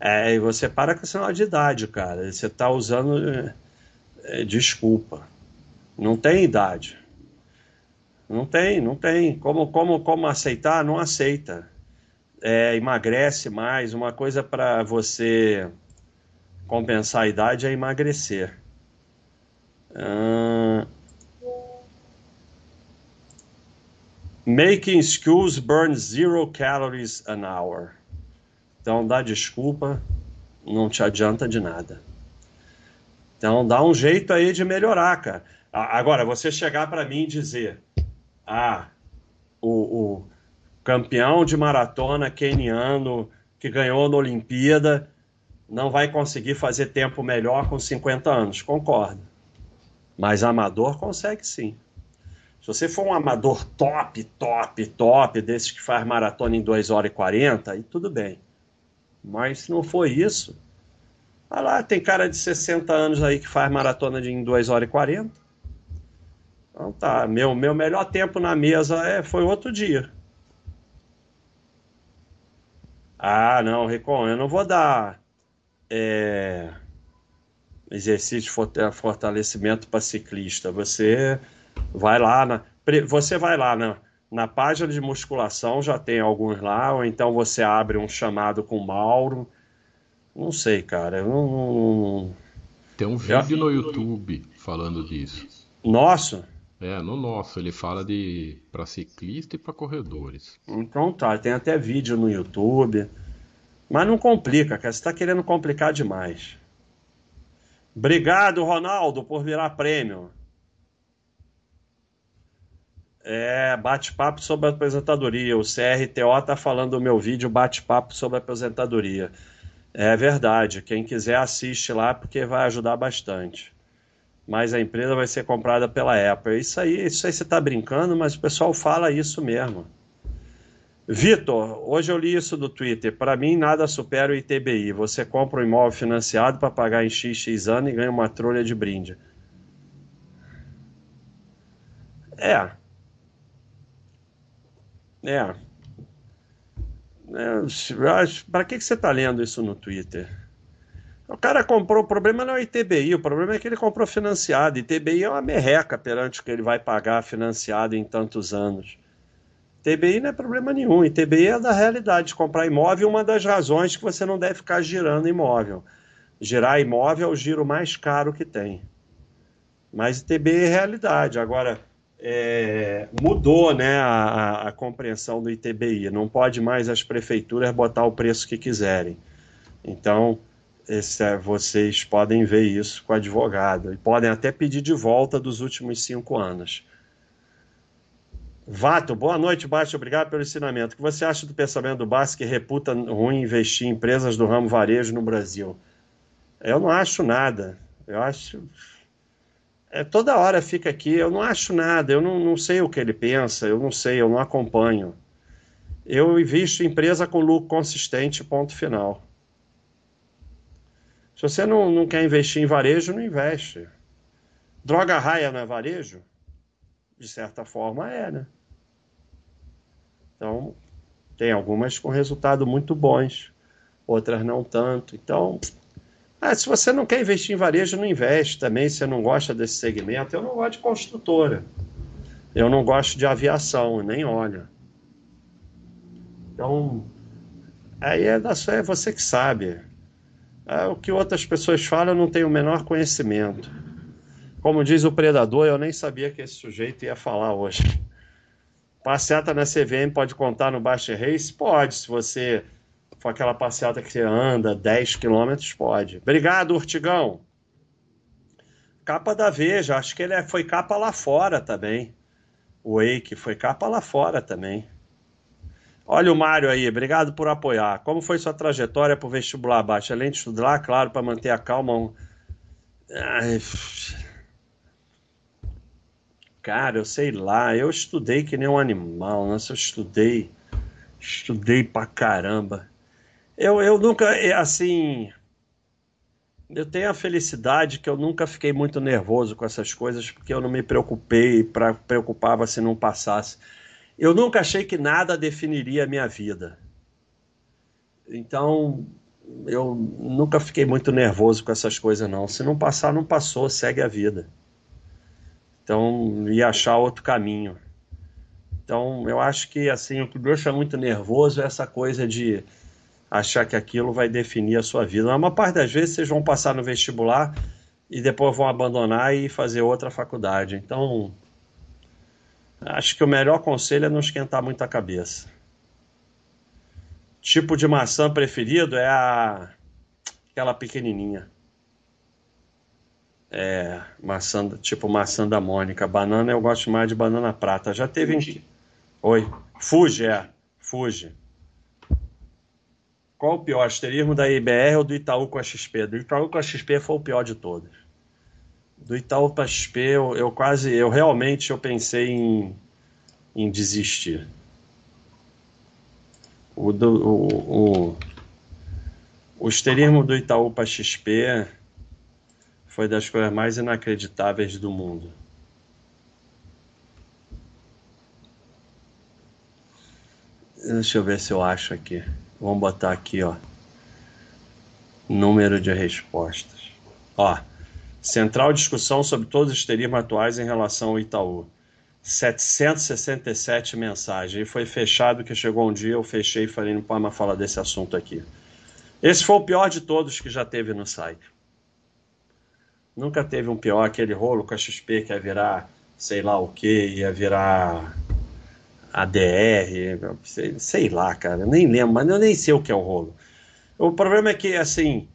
É, e você para com sinal de idade, cara. Você está usando é, desculpa. Não tem idade. Não tem, não tem. Como, como, como aceitar? Não aceita. É, emagrece mais. Uma coisa para você compensar a idade é emagrecer. Uh... Making schools burn zero calories an hour. Então dá desculpa, não te adianta de nada. Então dá um jeito aí de melhorar, cara. Agora, você chegar para mim e dizer: ah, o, o campeão de maratona keniano que ganhou na Olimpíada não vai conseguir fazer tempo melhor com 50 anos. Concordo. Mas amador consegue sim. Se você for um amador top, top, top, desses que faz maratona em 2 horas e 40, aí tudo bem. Mas se não for isso, olha lá, tem cara de 60 anos aí que faz maratona de em 2 horas e 40. Então tá, meu, meu melhor tempo na mesa é, foi outro dia. Ah, não, Ricon, eu não vou dar é, exercício de fortalecimento para ciclista. Você vai lá na, você vai lá na, na página de musculação, já tem alguns lá, ou então você abre um chamado com Mauro. Não sei, cara. Eu não, não... Tem um vídeo no YouTube falando disso. Nosso? É, no nosso, ele fala de para ciclista e para corredores. Então tá, tem até vídeo no YouTube. Mas não complica, cara. Você está querendo complicar demais. Obrigado, Ronaldo, por virar prêmio. É, bate-papo sobre a aposentadoria. O CRTO tá falando do meu vídeo bate-papo sobre a aposentadoria. É verdade. Quem quiser assiste lá porque vai ajudar bastante mas a empresa vai ser comprada pela Apple. Isso aí, isso aí você está brincando, mas o pessoal fala isso mesmo. Vitor, hoje eu li isso do Twitter. Para mim, nada supera o ITBI. Você compra um imóvel financiado para pagar em XX anos e ganha uma trolha de brinde. É. É. é para que, que você está lendo isso no Twitter? O cara comprou, o problema não é o ITBI, o problema é que ele comprou financiado. ITBI é uma merreca perante o que ele vai pagar financiado em tantos anos. ITBI não é problema nenhum. ITBI é da realidade de comprar imóvel, uma das razões que você não deve ficar girando imóvel. Girar imóvel é o giro mais caro que tem. Mas ITBI é realidade. Agora, é, mudou né, a, a, compreensão do ITBI. Não pode mais as prefeituras botar o preço que quiserem. Então, esse, é, vocês podem ver isso com o advogado e podem até pedir de volta dos últimos cinco anos. Vato, boa noite, Basti. Obrigado pelo ensinamento. O que você acha do pensamento do Basti que reputa ruim investir em empresas do ramo varejo no Brasil? Eu não acho nada. Eu acho. É, toda hora fica aqui, eu não acho nada, eu não, não sei o que ele pensa, eu não sei, eu não acompanho. Eu invisto em empresa com lucro consistente, ponto final. Se você não, não quer investir em varejo, não investe. Droga raia não é varejo? De certa forma é, né? Então, tem algumas com resultado muito bons, outras não tanto. Então, ah, se você não quer investir em varejo, não investe também. Se você não gosta desse segmento, eu não gosto de construtora. Eu não gosto de aviação, nem olho. Então, aí é, da sua, é você que sabe. É, o que outras pessoas falam, eu não tenho o menor conhecimento. Como diz o predador, eu nem sabia que esse sujeito ia falar hoje. Passeata na CVM pode contar no Baixa Race? Pode, se você for aquela passeata que você anda 10 quilômetros, pode. Obrigado, Urtigão. Capa da Veja, acho que ele é, foi capa lá fora também. O Wake foi capa lá fora também. Olha o Mário aí, obrigado por apoiar. Como foi sua trajetória para o vestibular baixo? Além de estudar, claro, para manter a calma. Um... Ai... Cara, eu sei lá, eu estudei que nem um animal, nossa, eu estudei, estudei pra caramba. Eu, eu nunca, assim, eu tenho a felicidade que eu nunca fiquei muito nervoso com essas coisas, porque eu não me preocupei, pra, preocupava se não passasse. Eu nunca achei que nada definiria a minha vida. Então, eu nunca fiquei muito nervoso com essas coisas, não. Se não passar, não passou, segue a vida. Então, ia achar outro caminho. Então, eu acho que assim, o que deixa muito nervoso é essa coisa de achar que aquilo vai definir a sua vida. Uma parte das vezes vocês vão passar no vestibular e depois vão abandonar e fazer outra faculdade. Então, acho que o melhor conselho é não esquentar muito a cabeça. Tipo de maçã preferido é a aquela pequenininha. É, maçã, tipo maçã da Mônica. Banana eu gosto mais de banana prata. Já teve. Fuji. Oi. Fuji, é. Fuji. Qual o pior, asterismo da IBR ou do Itaú com a XP? Do Itaú com a XP foi o pior de todos. Do Itaú com a XP, eu, eu quase, eu realmente eu pensei em, em desistir. O, do, o, o, o esterismo do Itaú para XP foi das coisas mais inacreditáveis do mundo. Deixa eu ver se eu acho aqui. Vamos botar aqui, ó. Número de respostas. Ó, central discussão sobre todos os esterismos atuais em relação ao Itaú. 767 mensagens. E foi fechado que chegou um dia, eu fechei e falei, não pode mais falar desse assunto aqui. Esse foi o pior de todos que já teve no site. Nunca teve um pior, aquele rolo com a XP que ia virar sei lá o que, ia virar ADR, sei, sei lá, cara, nem lembro, mas eu nem sei o que é o rolo. O problema é que, assim,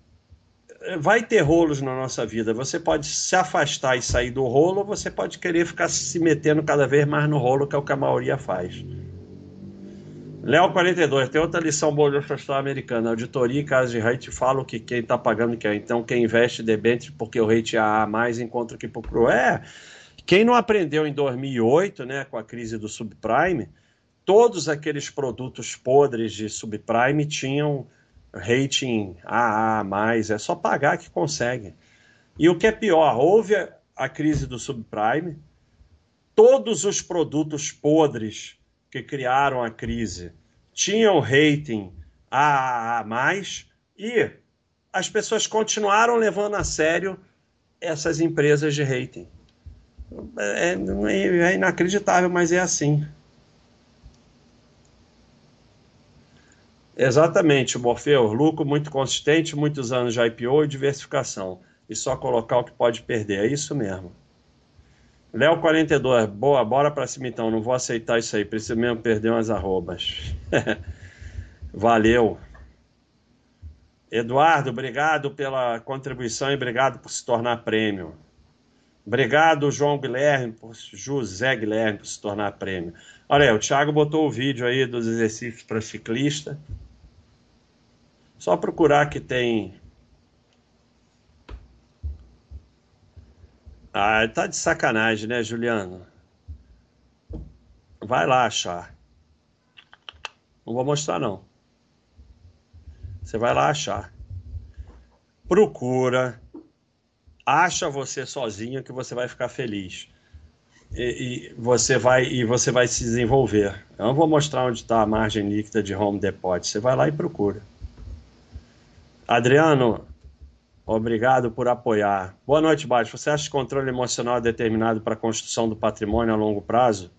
vai ter rolos na nossa vida. Você pode se afastar e sair do rolo, ou você pode querer ficar se metendo cada vez mais no rolo, que é o que a maioria faz. Léo 42, tem outra lição boa de história americana. Auditoria e casos de rate falam que quem está pagando quer. Então, quem investe debênture porque o rate é A mais encontra que procurou. É, quem não aprendeu em 2008, né, com a crise do subprime, todos aqueles produtos podres de subprime tinham rating AA mais. É só pagar que consegue. E o que é pior, houve a crise do subprime, todos os produtos podres que criaram a crise tinham rating AAA+, e as pessoas continuaram levando a sério essas empresas de rating. É, é inacreditável, mas é assim. Exatamente, Morfeu. Lucro muito consistente, muitos anos de IPO e diversificação. E só colocar o que pode perder. É isso mesmo. Léo 42, boa, bora pra cima então, não vou aceitar isso aí, preciso mesmo perder umas arrobas. Valeu. Eduardo, obrigado pela contribuição e obrigado por se tornar prêmio. Obrigado, João Guilherme, por, José Guilherme, por se tornar prêmio. Olha aí, o Thiago botou o vídeo aí dos exercícios para ciclista. Só procurar que tem Ah, tá de sacanagem, né, Juliano? Vai lá achar. Não vou mostrar, não. Você vai lá achar. Procura. Acha você sozinho que você vai ficar feliz. E, e, você vai e você vai se desenvolver. Eu não vou mostrar onde está a margem líquida de Home Depot. Você vai lá e procura. Adriano, Obrigado por apoiar. Boa noite, Baixo. Você acha que controle emocional é determinado para a construção do patrimônio a longo prazo?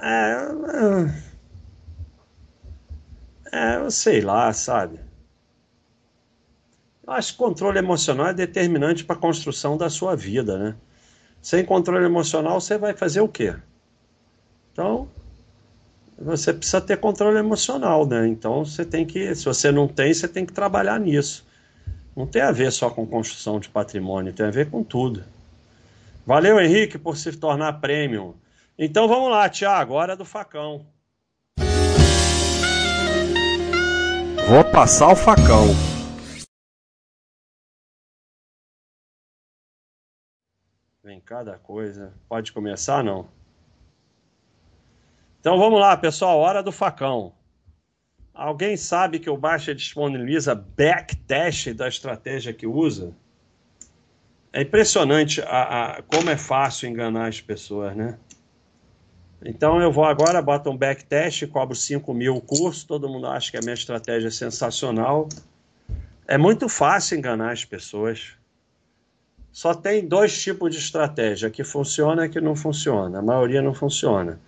É, é, é, eu sei lá, sabe? Eu acho que controle emocional é determinante para a construção da sua vida, né? Sem controle emocional, você vai fazer o quê? Então, você precisa ter controle emocional, né? Então, você tem que, se você não tem, você tem que trabalhar nisso. Não tem a ver só com construção de patrimônio, tem a ver com tudo. Valeu, Henrique, por se tornar premium. Então vamos lá, Tiago, hora do facão. Vou passar o facão. Vem cada coisa. Pode começar, não? Então vamos lá, pessoal, hora do facão. Alguém sabe que o Baixa disponibiliza backtest da estratégia que usa? É impressionante a, a, como é fácil enganar as pessoas, né? Então eu vou agora, boto um backtest, cobro 5 mil o curso, todo mundo acha que a minha estratégia é sensacional. É muito fácil enganar as pessoas. Só tem dois tipos de estratégia, que funciona e que não funciona. A maioria não funciona.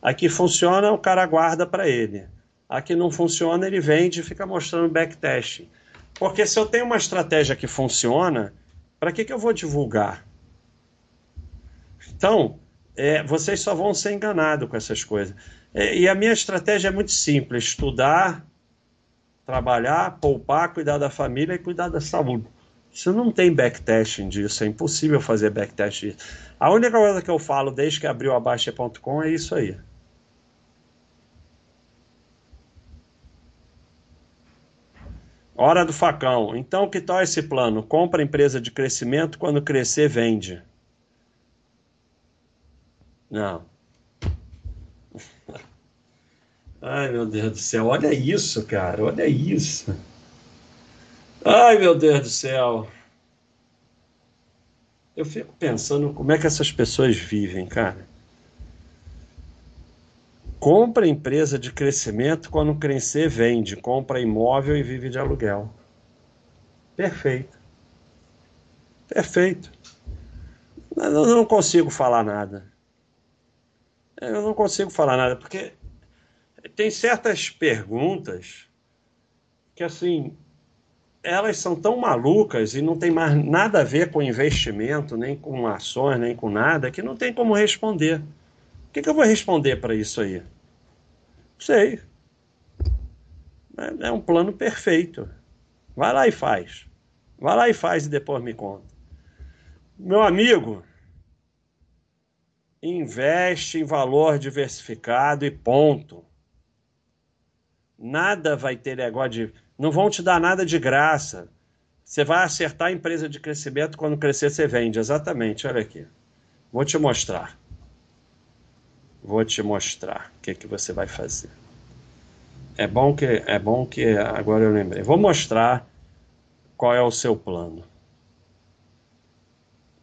A que funciona, o cara guarda para ele. A que não funciona, ele vende e fica mostrando backtesting. Porque se eu tenho uma estratégia que funciona, para que, que eu vou divulgar? Então, é, vocês só vão ser enganados com essas coisas. É, e a minha estratégia é muito simples: estudar, trabalhar, poupar, cuidar da família e cuidar da saúde. Isso não tem backtesting disso, é impossível fazer backtesting disso. A única coisa que eu falo desde que abriu a Baixa.com é isso aí. Hora do facão. Então, que tal esse plano? Compra empresa de crescimento, quando crescer, vende. Não. Ai, meu Deus do céu, olha isso, cara, olha isso. Ai, meu Deus do céu. Eu fico pensando como é que essas pessoas vivem, cara. Compra empresa de crescimento, quando crescer, vende. Compra imóvel e vive de aluguel. Perfeito. Perfeito. Eu não consigo falar nada. Eu não consigo falar nada, porque tem certas perguntas que, assim, elas são tão malucas e não tem mais nada a ver com investimento, nem com ações, nem com nada, que não tem como responder. O que, que eu vou responder para isso aí? Sei. É, é um plano perfeito. Vai lá e faz. Vai lá e faz e depois me conta. Meu amigo, investe em valor diversificado e ponto. Nada vai ter negócio de. Não vão te dar nada de graça. Você vai acertar a empresa de crescimento, quando crescer, você vende. Exatamente, olha aqui. Vou te mostrar. Vou te mostrar o que, que você vai fazer. É bom que é bom que agora eu lembrei. Vou mostrar qual é o seu plano.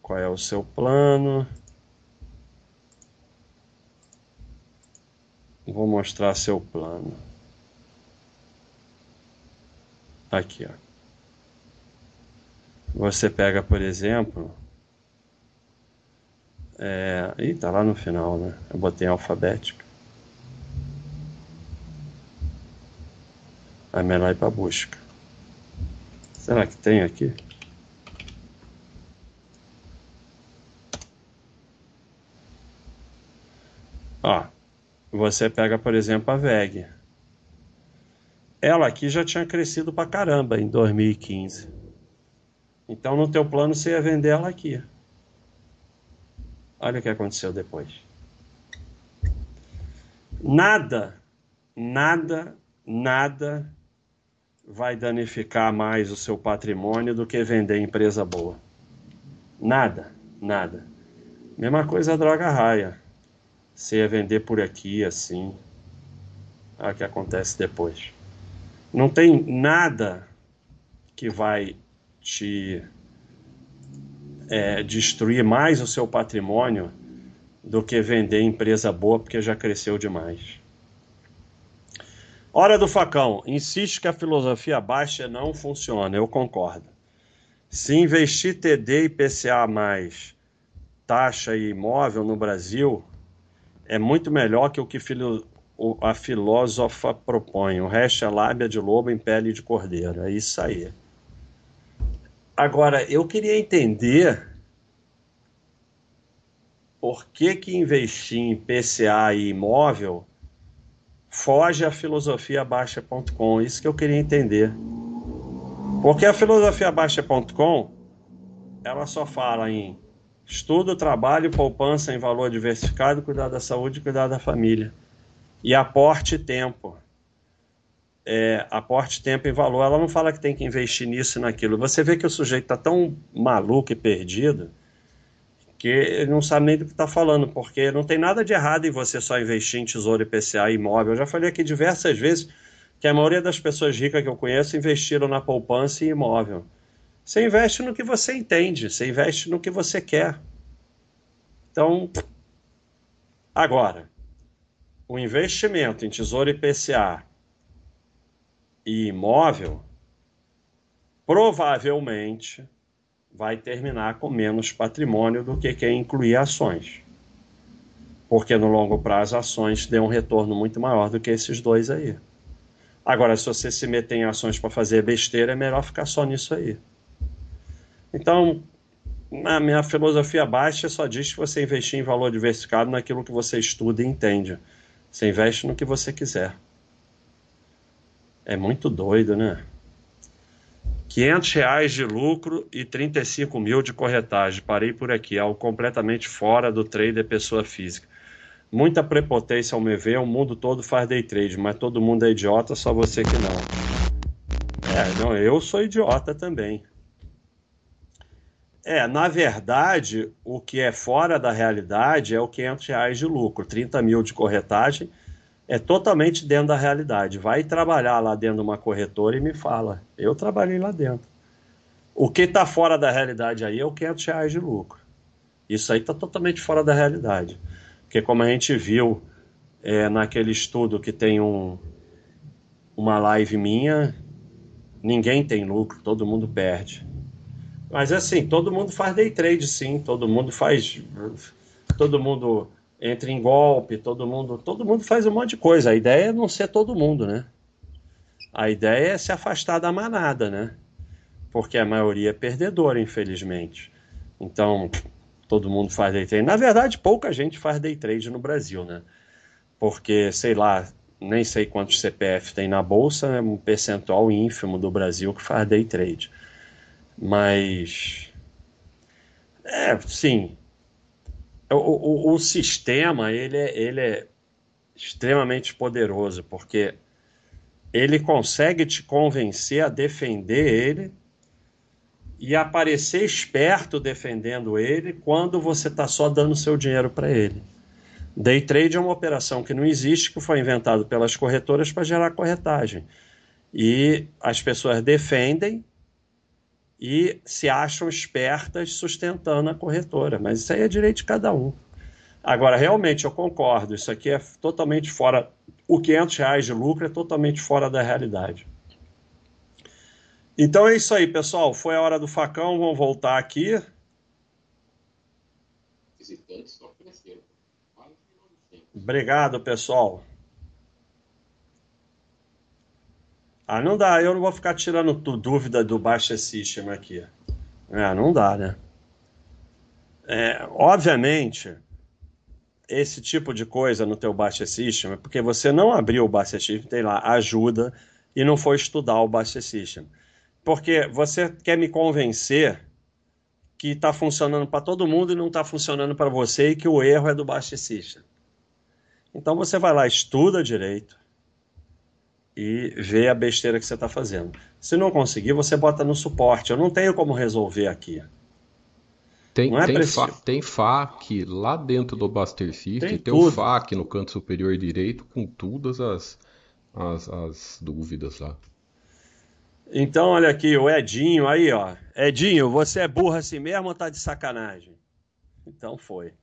Qual é o seu plano? Vou mostrar seu plano. Aqui, ó. Você pega, por exemplo, é, ih, tá lá no final, né? Eu botei alfabética. Aí melhor ir para busca. Será que tem aqui? Ó, você pega, por exemplo, a VEG. Ela aqui já tinha crescido pra caramba em 2015. Então, no teu plano, você ia vender ela aqui. Olha o que aconteceu depois. Nada, nada, nada vai danificar mais o seu patrimônio do que vender empresa boa. Nada, nada. Mesma coisa a droga raia. Você ia vender por aqui assim. Olha o que acontece depois. Não tem nada que vai te é, destruir mais o seu patrimônio do que vender empresa boa porque já cresceu demais. Hora do facão. Insiste que a filosofia baixa não funciona. Eu concordo. Se investir TD e PCA mais taxa e imóvel no Brasil, é muito melhor que o que a filósofa propõe. O resto é lábia de lobo em pele de cordeiro. É isso aí. Agora, eu queria entender por que, que investir em PCA e imóvel foge à filosofia baixa.com. Isso que eu queria entender. Porque a filosofia baixa.com ela só fala em estudo, trabalho, poupança em valor diversificado, cuidar da saúde e cuidar da família. E aporte tempo é, aporte tempo e valor. Ela não fala que tem que investir nisso e naquilo. Você vê que o sujeito está tão maluco e perdido que ele não sabe nem do que está falando, porque não tem nada de errado em você só investir em tesouro IPCA e imóvel. Eu já falei aqui diversas vezes que a maioria das pessoas ricas que eu conheço investiram na poupança e imóvel. Você investe no que você entende, você investe no que você quer. Então, agora, o investimento em tesouro IPCA e imóvel, provavelmente vai terminar com menos patrimônio do que quem incluir ações. Porque no longo prazo ações dão um retorno muito maior do que esses dois aí. Agora, se você se meter em ações para fazer besteira, é melhor ficar só nisso aí. Então, a minha filosofia baixa só diz que você investir em valor diversificado naquilo que você estuda e entende. Você investe no que você quiser. É muito doido, né? 500 reais de lucro e 35 mil de corretagem. Parei por aqui, algo completamente fora do trader pessoa física. Muita prepotência ao me ver, o mundo todo faz day trade, mas todo mundo é idiota, só você que não. É, não, eu sou idiota também. É, na verdade, o que é fora da realidade é o 500 reais de lucro, 30 mil de corretagem, é totalmente dentro da realidade. Vai trabalhar lá dentro de uma corretora e me fala. Eu trabalhei lá dentro. O que está fora da realidade aí é o 500 reais de lucro. Isso aí está totalmente fora da realidade. Porque como a gente viu é, naquele estudo que tem um, uma live minha, ninguém tem lucro, todo mundo perde. Mas assim, todo mundo faz day trade sim, todo mundo faz. Todo mundo entra em golpe, todo mundo, todo mundo faz um monte de coisa. A ideia é não ser todo mundo, né? A ideia é se afastar da manada, né? Porque a maioria é perdedora, infelizmente. Então, todo mundo faz day trade. Na verdade, pouca gente faz day trade no Brasil, né? Porque, sei lá, nem sei quantos CPF tem na bolsa, é um percentual ínfimo do Brasil que faz day trade. Mas é, sim. O, o, o sistema ele é, ele é extremamente poderoso porque ele consegue te convencer a defender ele e aparecer esperto defendendo ele quando você está só dando seu dinheiro para ele. Day trade é uma operação que não existe, que foi inventado pelas corretoras para gerar corretagem. E as pessoas defendem e se acham espertas sustentando a corretora, mas isso aí é direito de cada um. Agora, realmente, eu concordo, isso aqui é totalmente fora. O 500 reais de lucro é totalmente fora da realidade. Então é isso aí, pessoal. Foi a hora do facão. Vamos voltar aqui. Obrigado, pessoal. Ah, não dá. Eu não vou ficar tirando dúvida do Baixa System aqui. É, não dá, né? É, obviamente, esse tipo de coisa no teu Baixa System é porque você não abriu o Baixa System, tem lá ajuda e não foi estudar o Baixa System. Porque você quer me convencer que está funcionando para todo mundo e não está funcionando para você e que o erro é do baixicista. Então você vai lá, estuda direito e vê a besteira que você está fazendo. Se não conseguir, você bota no suporte. Eu não tenho como resolver aqui. Tem, é tem, fa tem FAQ lá dentro do Buster System, tem, tem o FAQ no canto superior direito com todas as, as, as dúvidas lá. Então, olha aqui, o Edinho, aí, ó. Edinho, você é burro assim mesmo ou tá de sacanagem? Então foi.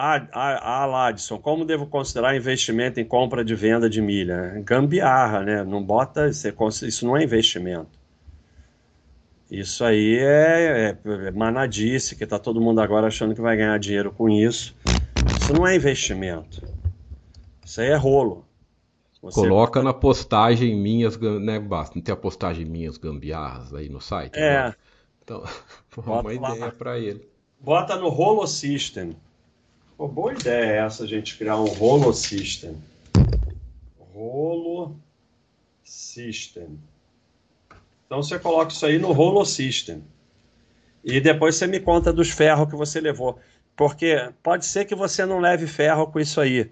Ah, Ladson, como devo considerar investimento em compra de venda de milha? Gambiarra, né? Não bota. Isso não é investimento. Isso aí é, é, é manadice, que tá todo mundo agora achando que vai ganhar dinheiro com isso. Isso não é investimento. Isso aí é rolo. Você... Coloca na postagem minhas, né, basta. Não tem a postagem minhas gambiarras aí no site? É. Né? Então, uma ideia para ele. Bota no Holo System. Pô, boa ideia essa, a gente criar um Holo System. Rolo System. Então você coloca isso aí no Holo System. E depois você me conta dos ferros que você levou. Porque pode ser que você não leve ferro com isso aí.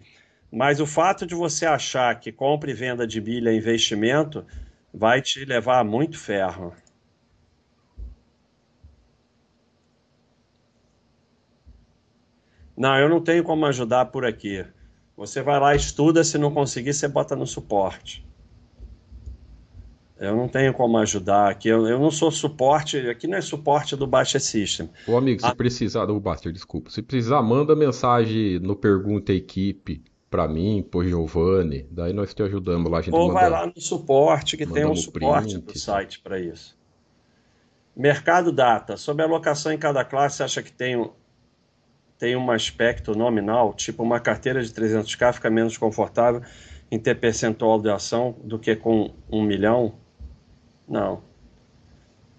Mas o fato de você achar que compra e venda de milha é investimento vai te levar a muito ferro. Não, eu não tenho como ajudar por aqui. Você vai lá, estuda, se não conseguir, você bota no suporte. Eu não tenho como ajudar aqui. Eu, eu não sou suporte. Aqui não é suporte do Baixa System. Ô amigo, se ah. precisar. do Buster, desculpa. Se precisar, manda mensagem no Pergunta Equipe para mim, por Giovanni, daí nós te ajudamos lá. A gente Ou manda, vai lá no suporte, que tem um suporte print, do site para isso. Mercado Data. Sobre a alocação em cada classe, você acha que tem, tem um aspecto nominal? Tipo, uma carteira de 300k fica menos confortável em ter percentual de ação do que com um milhão? Não.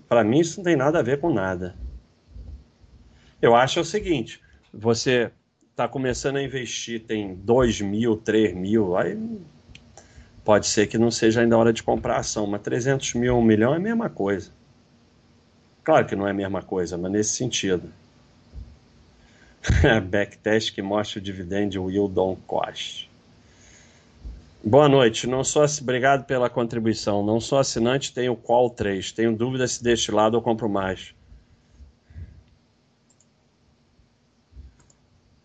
Para mim, isso não tem nada a ver com nada. Eu acho o seguinte: você está começando a investir, tem 2 mil, 3 mil, aí pode ser que não seja ainda hora de comprar ação, mas 300 mil, 1 milhão é a mesma coisa. Claro que não é a mesma coisa, mas nesse sentido. Backtest que mostra o dividend yield on cost. Boa noite. Não sou obrigado pela contribuição. Não sou assinante, tenho qual 3. Tenho dúvida se deste lado eu compro mais.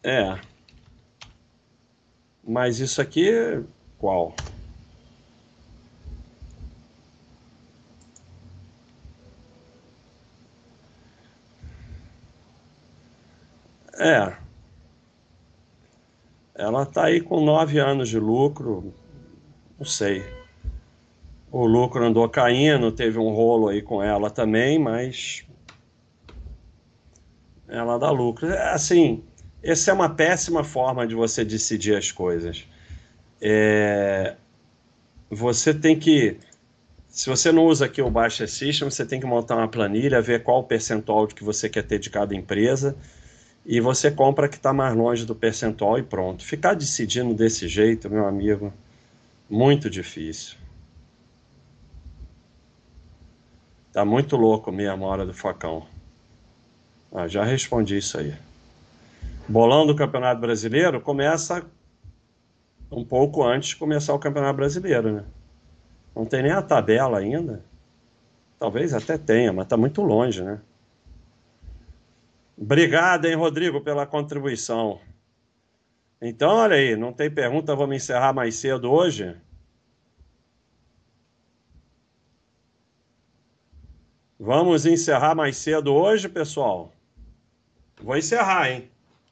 É. Mas isso aqui qual? É. Ela está aí com nove anos de lucro, não sei. O lucro andou caindo, teve um rolo aí com ela também, mas ela dá lucro. É, assim, essa é uma péssima forma de você decidir as coisas. É... Você tem que se você não usa aqui o Baixa System, você tem que montar uma planilha, ver qual o percentual que você quer ter de cada empresa e você compra que está mais longe do percentual e pronto. Ficar decidindo desse jeito, meu amigo, muito difícil. Tá muito louco mesmo a hora do facão. Ah, já respondi isso aí. Bolão do Campeonato Brasileiro começa um pouco antes de começar o Campeonato Brasileiro, né? Não tem nem a tabela ainda. Talvez até tenha, mas está muito longe, né? Obrigado, hein, Rodrigo, pela contribuição. Então, olha aí, não tem pergunta, vamos encerrar mais cedo hoje. Vamos encerrar mais cedo hoje, pessoal? Vou encerrar, hein?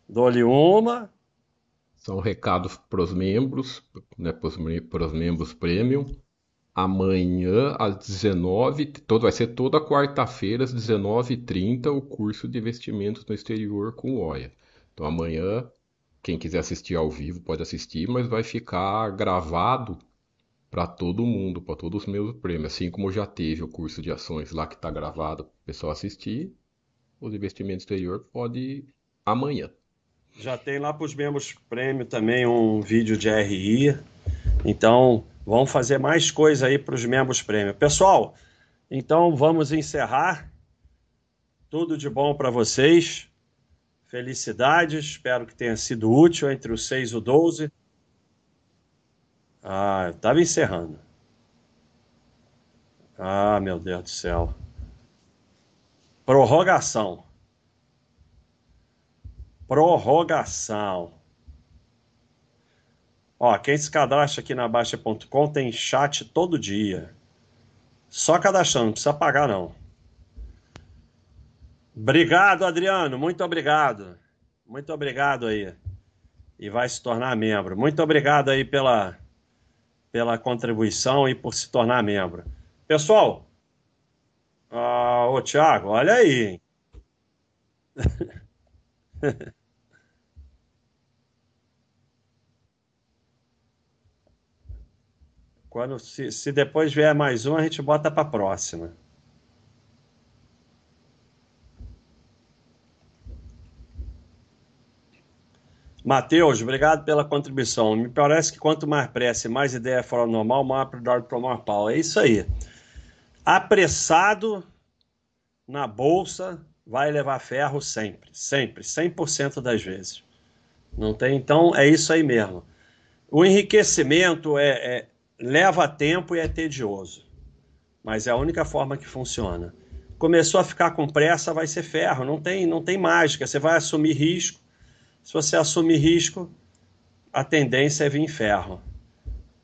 Dou-lhe uma. São recados para os membros, né, para os membros premium amanhã às 19 todo vai ser toda quarta-feira às 19h30 o curso de investimentos no exterior com o OIA. Então amanhã, quem quiser assistir ao vivo pode assistir, mas vai ficar gravado para todo mundo, para todos os meus prêmios. Assim como já teve o curso de ações lá que está gravado para o pessoal assistir, os investimentos exterior pode amanhã. Já tem lá para os membros prêmio também um vídeo de RI. Então, Vamos fazer mais coisa aí para os membros prêmio. Pessoal, então vamos encerrar. Tudo de bom para vocês. Felicidades. Espero que tenha sido útil entre os 6 e o 12. Ah, eu estava encerrando. Ah, meu Deus do céu. Prorrogação. Prorrogação. Ó, quem se cadastra aqui na Baixa.com tem chat todo dia. Só cadastrando, não precisa pagar não. Obrigado, Adriano. Muito obrigado. Muito obrigado aí. E vai se tornar membro. Muito obrigado aí pela, pela contribuição e por se tornar membro. Pessoal, ah, ô Thiago, olha aí. Quando, se, se depois vier mais um, a gente bota para a próxima. Matheus, obrigado pela contribuição. Me parece que quanto mais pressa e mais ideia fora normal, maior prioridade para tomar pau. É isso aí. Apressado na bolsa vai levar ferro sempre, sempre, 100% das vezes. Não tem, então é isso aí mesmo. O enriquecimento é, é, leva tempo e é tedioso, mas é a única forma que funciona. Começou a ficar com pressa, vai ser ferro, não tem, não tem mágica, você vai assumir risco. Se você assumir risco, a tendência é vir ferro.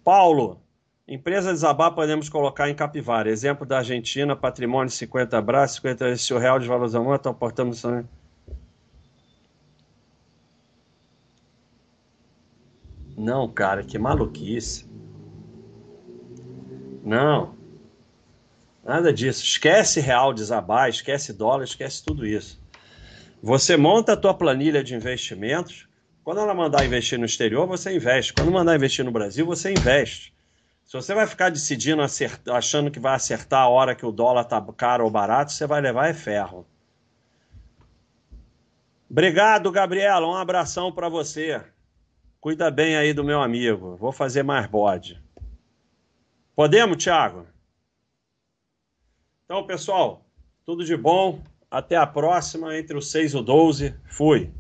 Paulo, empresa desabar podemos colocar em capivara. Exemplo da Argentina, patrimônio 50 braços, 50 se o real de valores aumenta, então portamos Não, cara, que maluquice. Não. Nada disso. Esquece real desabar, esquece dólar, esquece tudo isso. Você monta a tua planilha de investimentos. Quando ela mandar investir no exterior, você investe. Quando mandar investir no Brasil, você investe. Se você vai ficar decidindo, achando que vai acertar a hora que o dólar tá caro ou barato, você vai levar é ferro. Obrigado, Gabriela. Um abração para você. Cuida bem aí do meu amigo. Vou fazer mais bode. Podemos, Thiago? Então, pessoal, tudo de bom. Até a próxima, entre o 6 e o 12. Fui.